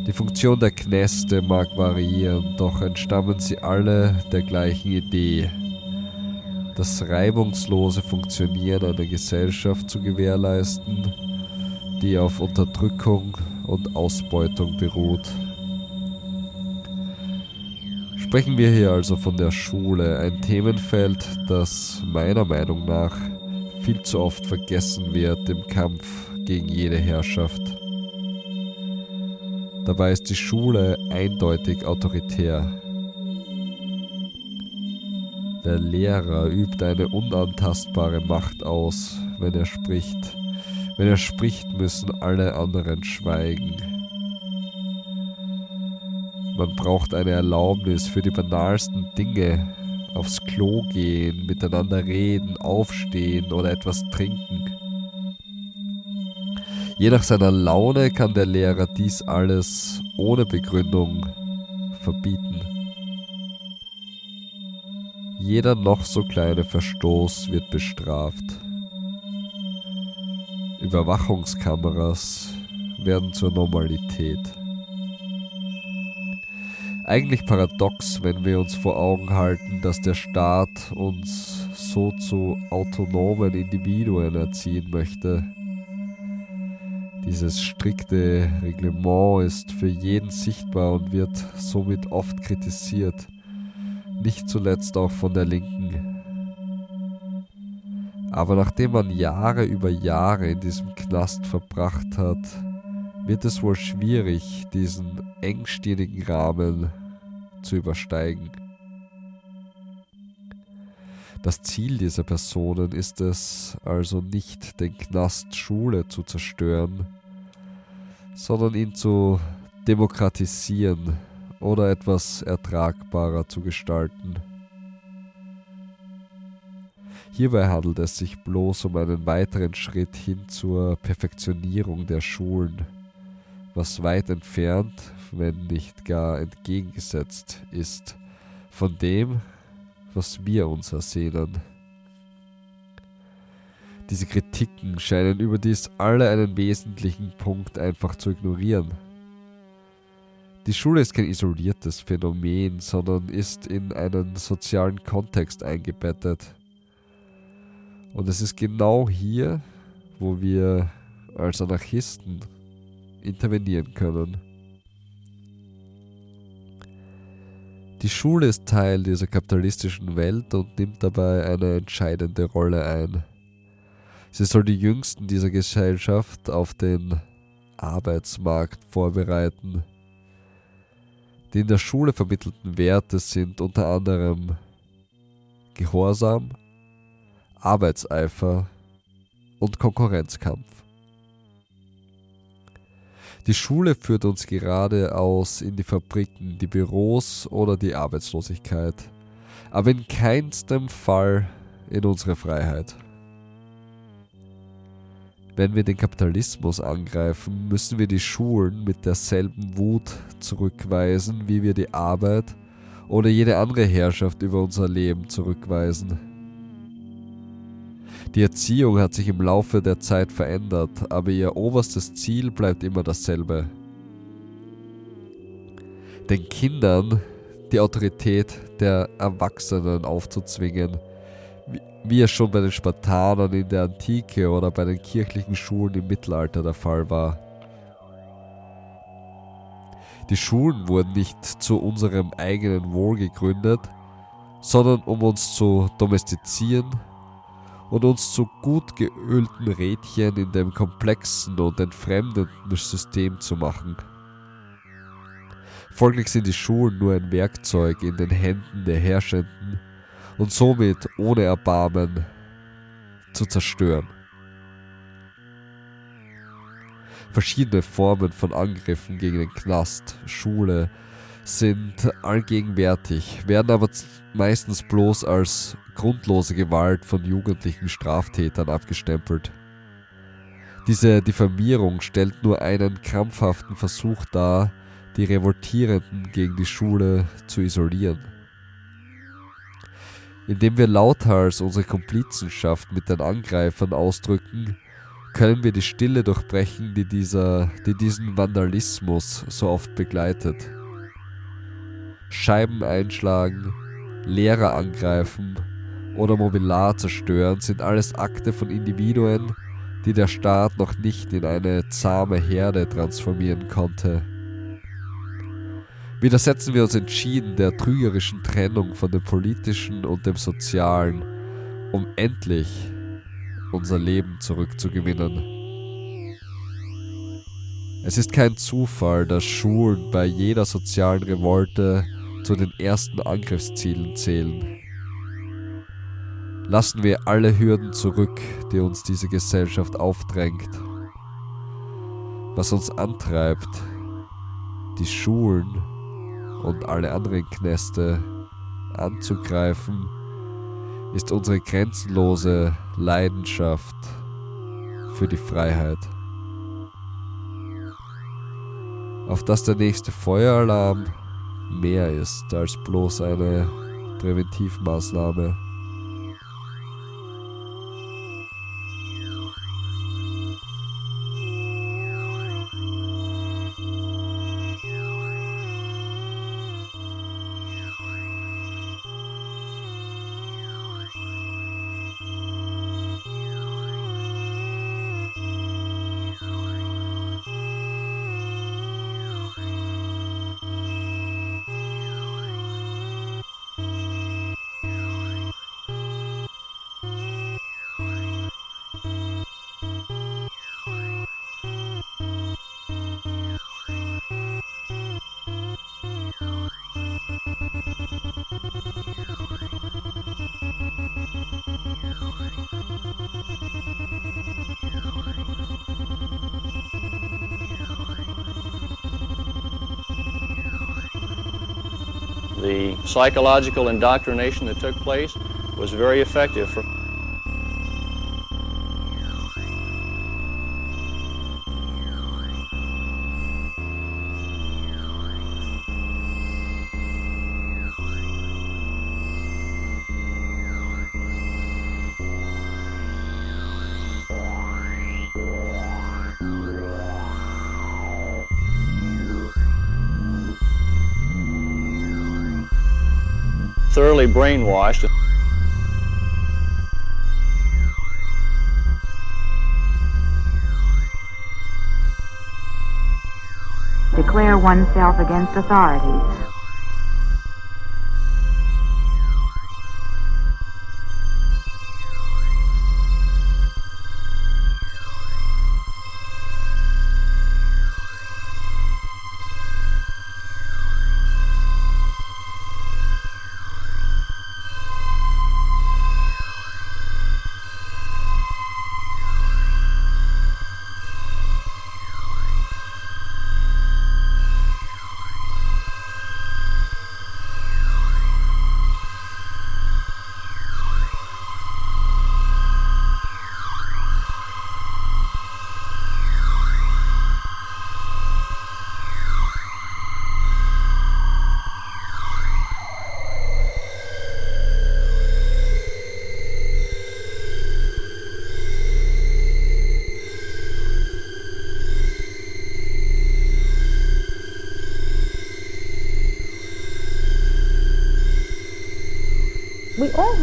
Die Funktion der Knäste mag variieren, doch entstammen sie alle der gleichen Idee, das reibungslose Funktionieren einer Gesellschaft zu gewährleisten, die auf Unterdrückung und Ausbeutung beruht. Sprechen wir hier also von der Schule, ein Themenfeld, das meiner Meinung nach viel zu oft vergessen wird im Kampf gegen jede Herrschaft. Dabei ist die Schule eindeutig autoritär. Der Lehrer übt eine unantastbare Macht aus, wenn er spricht. Wenn er spricht, müssen alle anderen schweigen. Man braucht eine Erlaubnis für die banalsten Dinge. Aufs Klo gehen, miteinander reden, aufstehen oder etwas trinken. Je nach seiner Laune kann der Lehrer dies alles ohne Begründung verbieten. Jeder noch so kleine Verstoß wird bestraft. Überwachungskameras werden zur Normalität. Eigentlich paradox, wenn wir uns vor Augen halten, dass der Staat uns so zu autonomen Individuen erziehen möchte. Dieses strikte Reglement ist für jeden sichtbar und wird somit oft kritisiert, nicht zuletzt auch von der Linken. Aber nachdem man Jahre über Jahre in diesem Knast verbracht hat, wird es wohl schwierig, diesen engstirnigen Rahmen zu übersteigen. Das Ziel dieser Personen ist es also nicht, den Knast Schule zu zerstören, sondern ihn zu demokratisieren oder etwas ertragbarer zu gestalten. Hierbei handelt es sich bloß um einen weiteren Schritt hin zur Perfektionierung der Schulen, was weit entfernt, wenn nicht gar entgegengesetzt ist von dem, was wir uns ersehnen. Diese Kritiken scheinen überdies alle einen wesentlichen Punkt einfach zu ignorieren. Die Schule ist kein isoliertes Phänomen, sondern ist in einen sozialen Kontext eingebettet. Und es ist genau hier, wo wir als Anarchisten intervenieren können. Die Schule ist Teil dieser kapitalistischen Welt und nimmt dabei eine entscheidende Rolle ein. Sie soll die Jüngsten dieser Gesellschaft auf den Arbeitsmarkt vorbereiten. Die in der Schule vermittelten Werte sind unter anderem Gehorsam, Arbeitseifer und Konkurrenzkampf. Die Schule führt uns geradeaus in die Fabriken, die Büros oder die Arbeitslosigkeit, aber in keinstem Fall in unsere Freiheit. Wenn wir den Kapitalismus angreifen, müssen wir die Schulen mit derselben Wut zurückweisen, wie wir die Arbeit oder jede andere Herrschaft über unser Leben zurückweisen. Die Erziehung hat sich im Laufe der Zeit verändert, aber ihr oberstes Ziel bleibt immer dasselbe. Den Kindern die Autorität der Erwachsenen aufzuzwingen, wie es schon bei den Spartanern in der Antike oder bei den kirchlichen Schulen im Mittelalter der Fall war. Die Schulen wurden nicht zu unserem eigenen Wohl gegründet, sondern um uns zu domestizieren und uns zu gut geölten Rädchen in dem komplexen und entfremdenden System zu machen. Folglich sind die Schulen nur ein Werkzeug in den Händen der Herrschenden und somit ohne Erbarmen zu zerstören. Verschiedene Formen von Angriffen gegen den Knast, Schule sind allgegenwärtig, werden aber meistens bloß als grundlose Gewalt von jugendlichen Straftätern abgestempelt. Diese Diffamierung stellt nur einen krampfhaften Versuch dar, die Revoltierenden gegen die Schule zu isolieren. Indem wir lauthals unsere Komplizenschaft mit den Angreifern ausdrücken, können wir die Stille durchbrechen, die, dieser, die diesen Vandalismus so oft begleitet. Scheiben einschlagen, Lehrer angreifen oder Mobiliar zerstören sind alles Akte von Individuen, die der Staat noch nicht in eine zahme Herde transformieren konnte. Widersetzen wir uns entschieden der trügerischen Trennung von dem politischen und dem sozialen, um endlich unser Leben zurückzugewinnen. Es ist kein Zufall, dass Schulen bei jeder sozialen Revolte zu den ersten Angriffszielen zählen. Lassen wir alle Hürden zurück, die uns diese Gesellschaft aufdrängt. Was uns antreibt, die Schulen und alle anderen Knäste anzugreifen, ist unsere grenzenlose Leidenschaft für die Freiheit. Auf dass der nächste Feueralarm mehr ist als bloß eine Präventivmaßnahme. Psychological indoctrination that took place was very effective totally brainwashed. Declare oneself against authorities.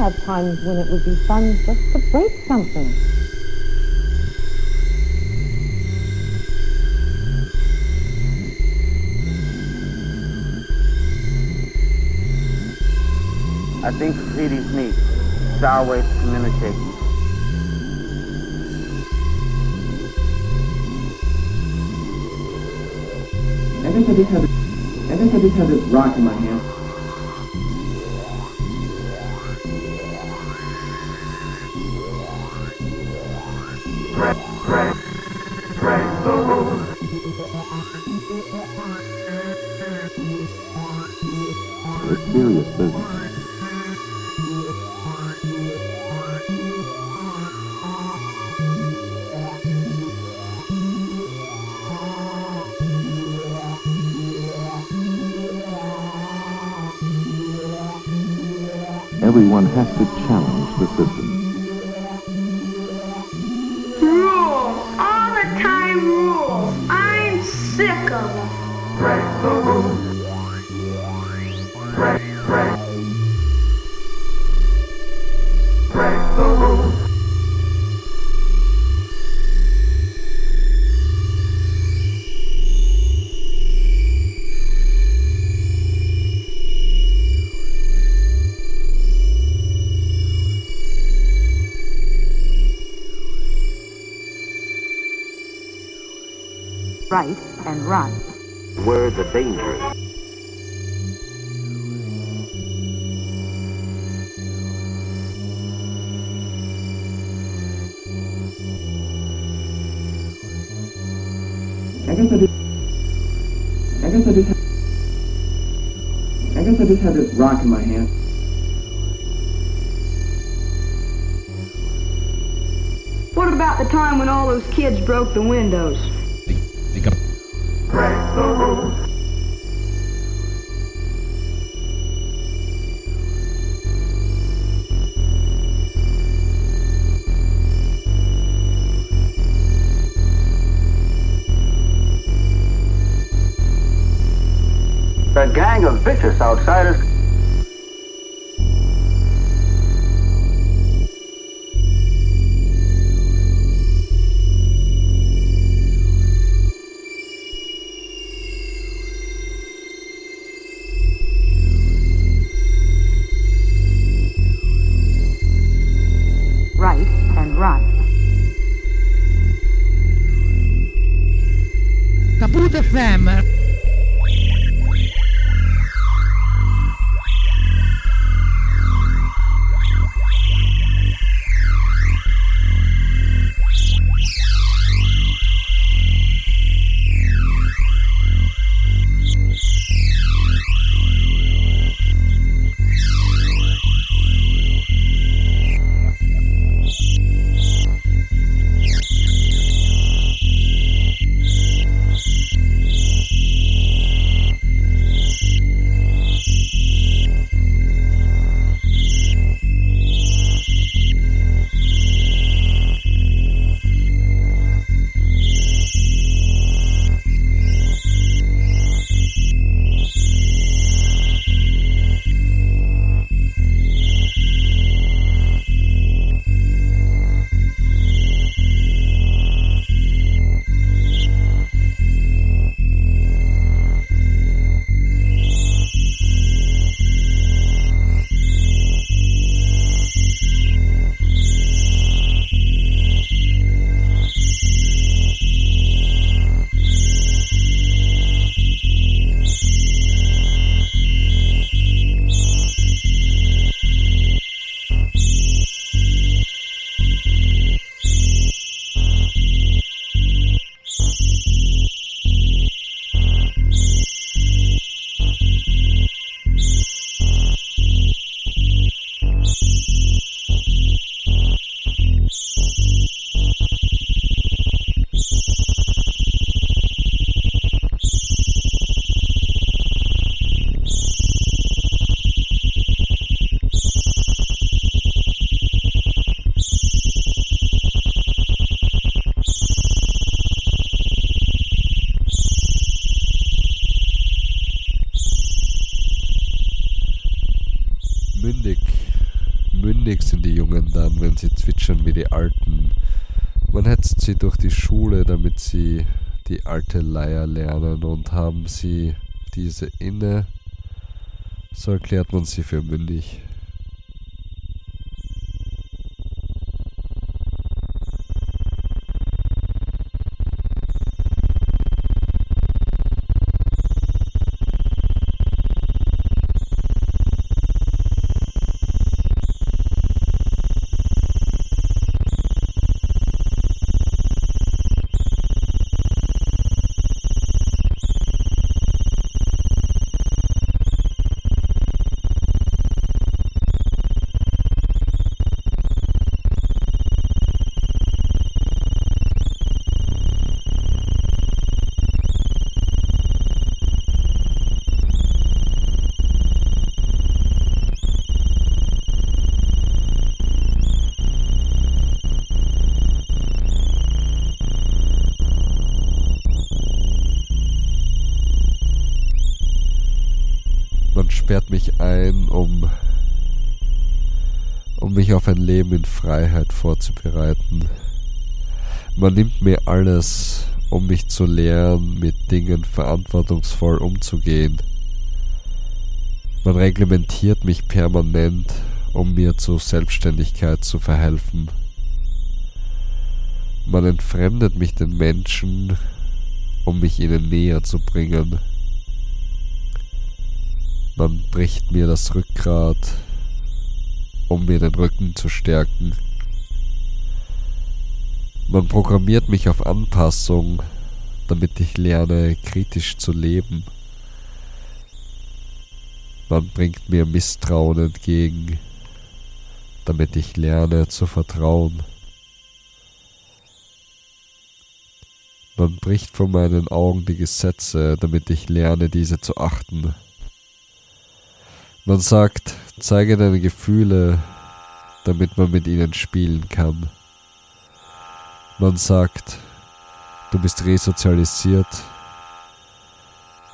Have times when it would be fun just to break something. I think cities need our way to communicate. I guess I just had, I guess I just had this rock in my hand. Right and run. Words are dangerous. I guess I just, I guess I just, had, I guess I just had this rock in my hand. What about the time when all those kids broke the windows? Schule, damit sie die alte Leier lernen und haben sie diese inne, so erklärt man sie für mündig. Freiheit vorzubereiten. Man nimmt mir alles, um mich zu lehren, mit Dingen verantwortungsvoll umzugehen. Man reglementiert mich permanent, um mir zur Selbstständigkeit zu verhelfen. Man entfremdet mich den Menschen, um mich ihnen näher zu bringen. Man bricht mir das Rückgrat, um mir den Rücken zu stärken. Man programmiert mich auf Anpassung, damit ich lerne, kritisch zu leben. Man bringt mir Misstrauen entgegen, damit ich lerne zu vertrauen. Man bricht vor meinen Augen die Gesetze, damit ich lerne, diese zu achten. Man sagt, zeige deine Gefühle, damit man mit ihnen spielen kann. Man sagt, du bist resozialisiert,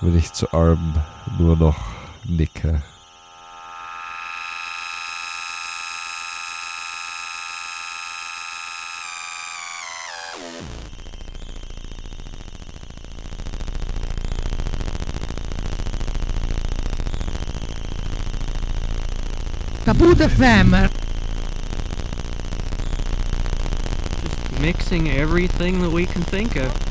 wenn ich zu allem nur noch nicke. FM. Just mixing everything that we can think of.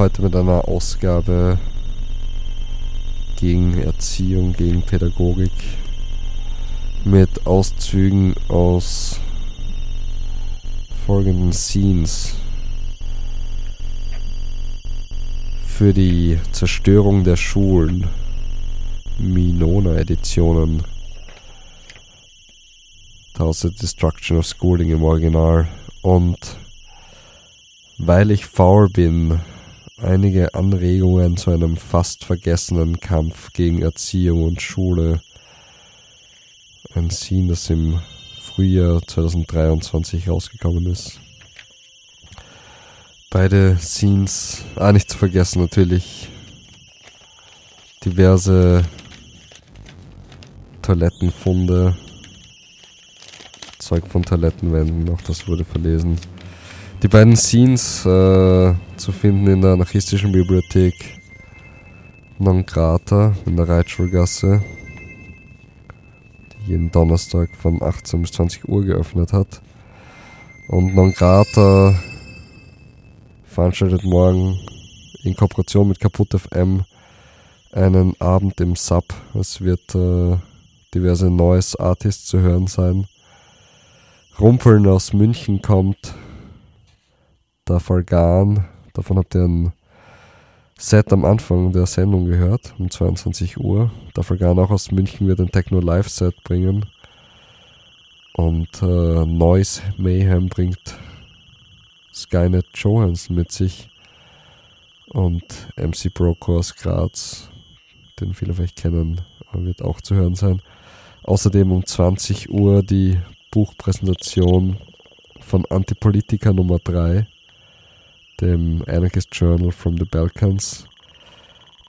Heute mit einer Ausgabe gegen Erziehung, gegen Pädagogik mit Auszügen aus folgenden Scenes. Für die Zerstörung der Schulen, Minona-Editionen. Daraus The Destruction of Schooling im Original. Und weil ich faul bin, einige Anregungen zu einem fast vergessenen Kampf gegen Erziehung und Schule. Ein Scene, das im Frühjahr 2023 rausgekommen ist. Beide Scenes, ah nicht zu vergessen natürlich, diverse Toilettenfunde, Zeug von Toilettenwänden, auch das wurde verlesen. Die beiden Scenes äh, zu finden in der anarchistischen Bibliothek Non Grata in der Reitschulgasse, die jeden Donnerstag von 18 bis 20 Uhr geöffnet hat. Und Non Grata veranstaltet morgen in Kooperation mit Kaputt FM einen Abend im Sub. Es wird äh, diverse Neues Artists zu hören sein. Rumpeln aus München kommt. Der Falgan, davon habt ihr ein Set am Anfang der Sendung gehört, um 22 Uhr. Der Falgan auch aus München wird ein Techno Live Set bringen. Und äh, Noise Mayhem bringt Skynet Johansson mit sich. Und MC Broco aus Graz, den viele vielleicht kennen, wird auch zu hören sein. Außerdem um 20 Uhr die Buchpräsentation von Antipolitica Nummer 3, dem Anarchist Journal from the Balkans.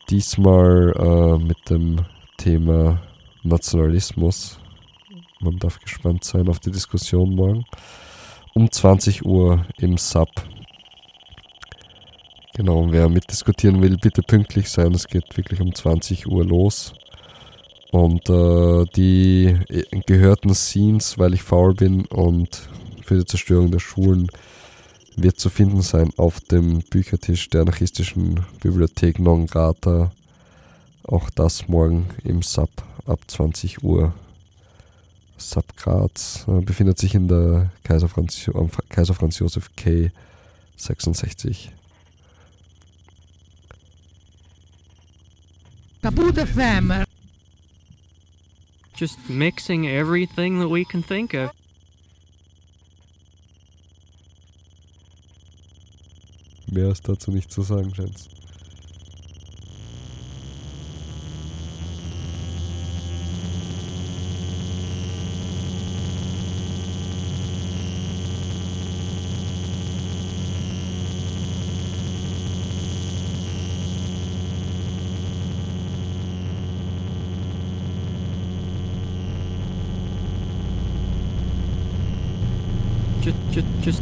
Diesmal äh, mit dem Thema Nationalismus. Man darf gespannt sein auf die Diskussion morgen. Um 20 Uhr im Sub. Genau, wer mitdiskutieren will, bitte pünktlich sein. Es geht wirklich um 20 Uhr los. Und äh, die gehörten Scenes, weil ich faul bin und für die Zerstörung der Schulen, wird zu finden sein auf dem Büchertisch der anarchistischen Bibliothek Non Grata. Auch das morgen im Sub ab 20 Uhr. Sub Graz äh, befindet sich in der Kaiser Franz, am Kaiser Franz Josef K 66. Kaputt FM. Just mixing everything that we can think of. Mehr ist dazu nicht zu sagen, Jens. Just,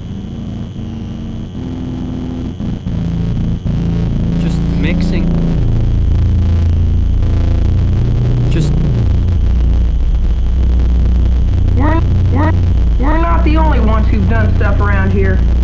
around here.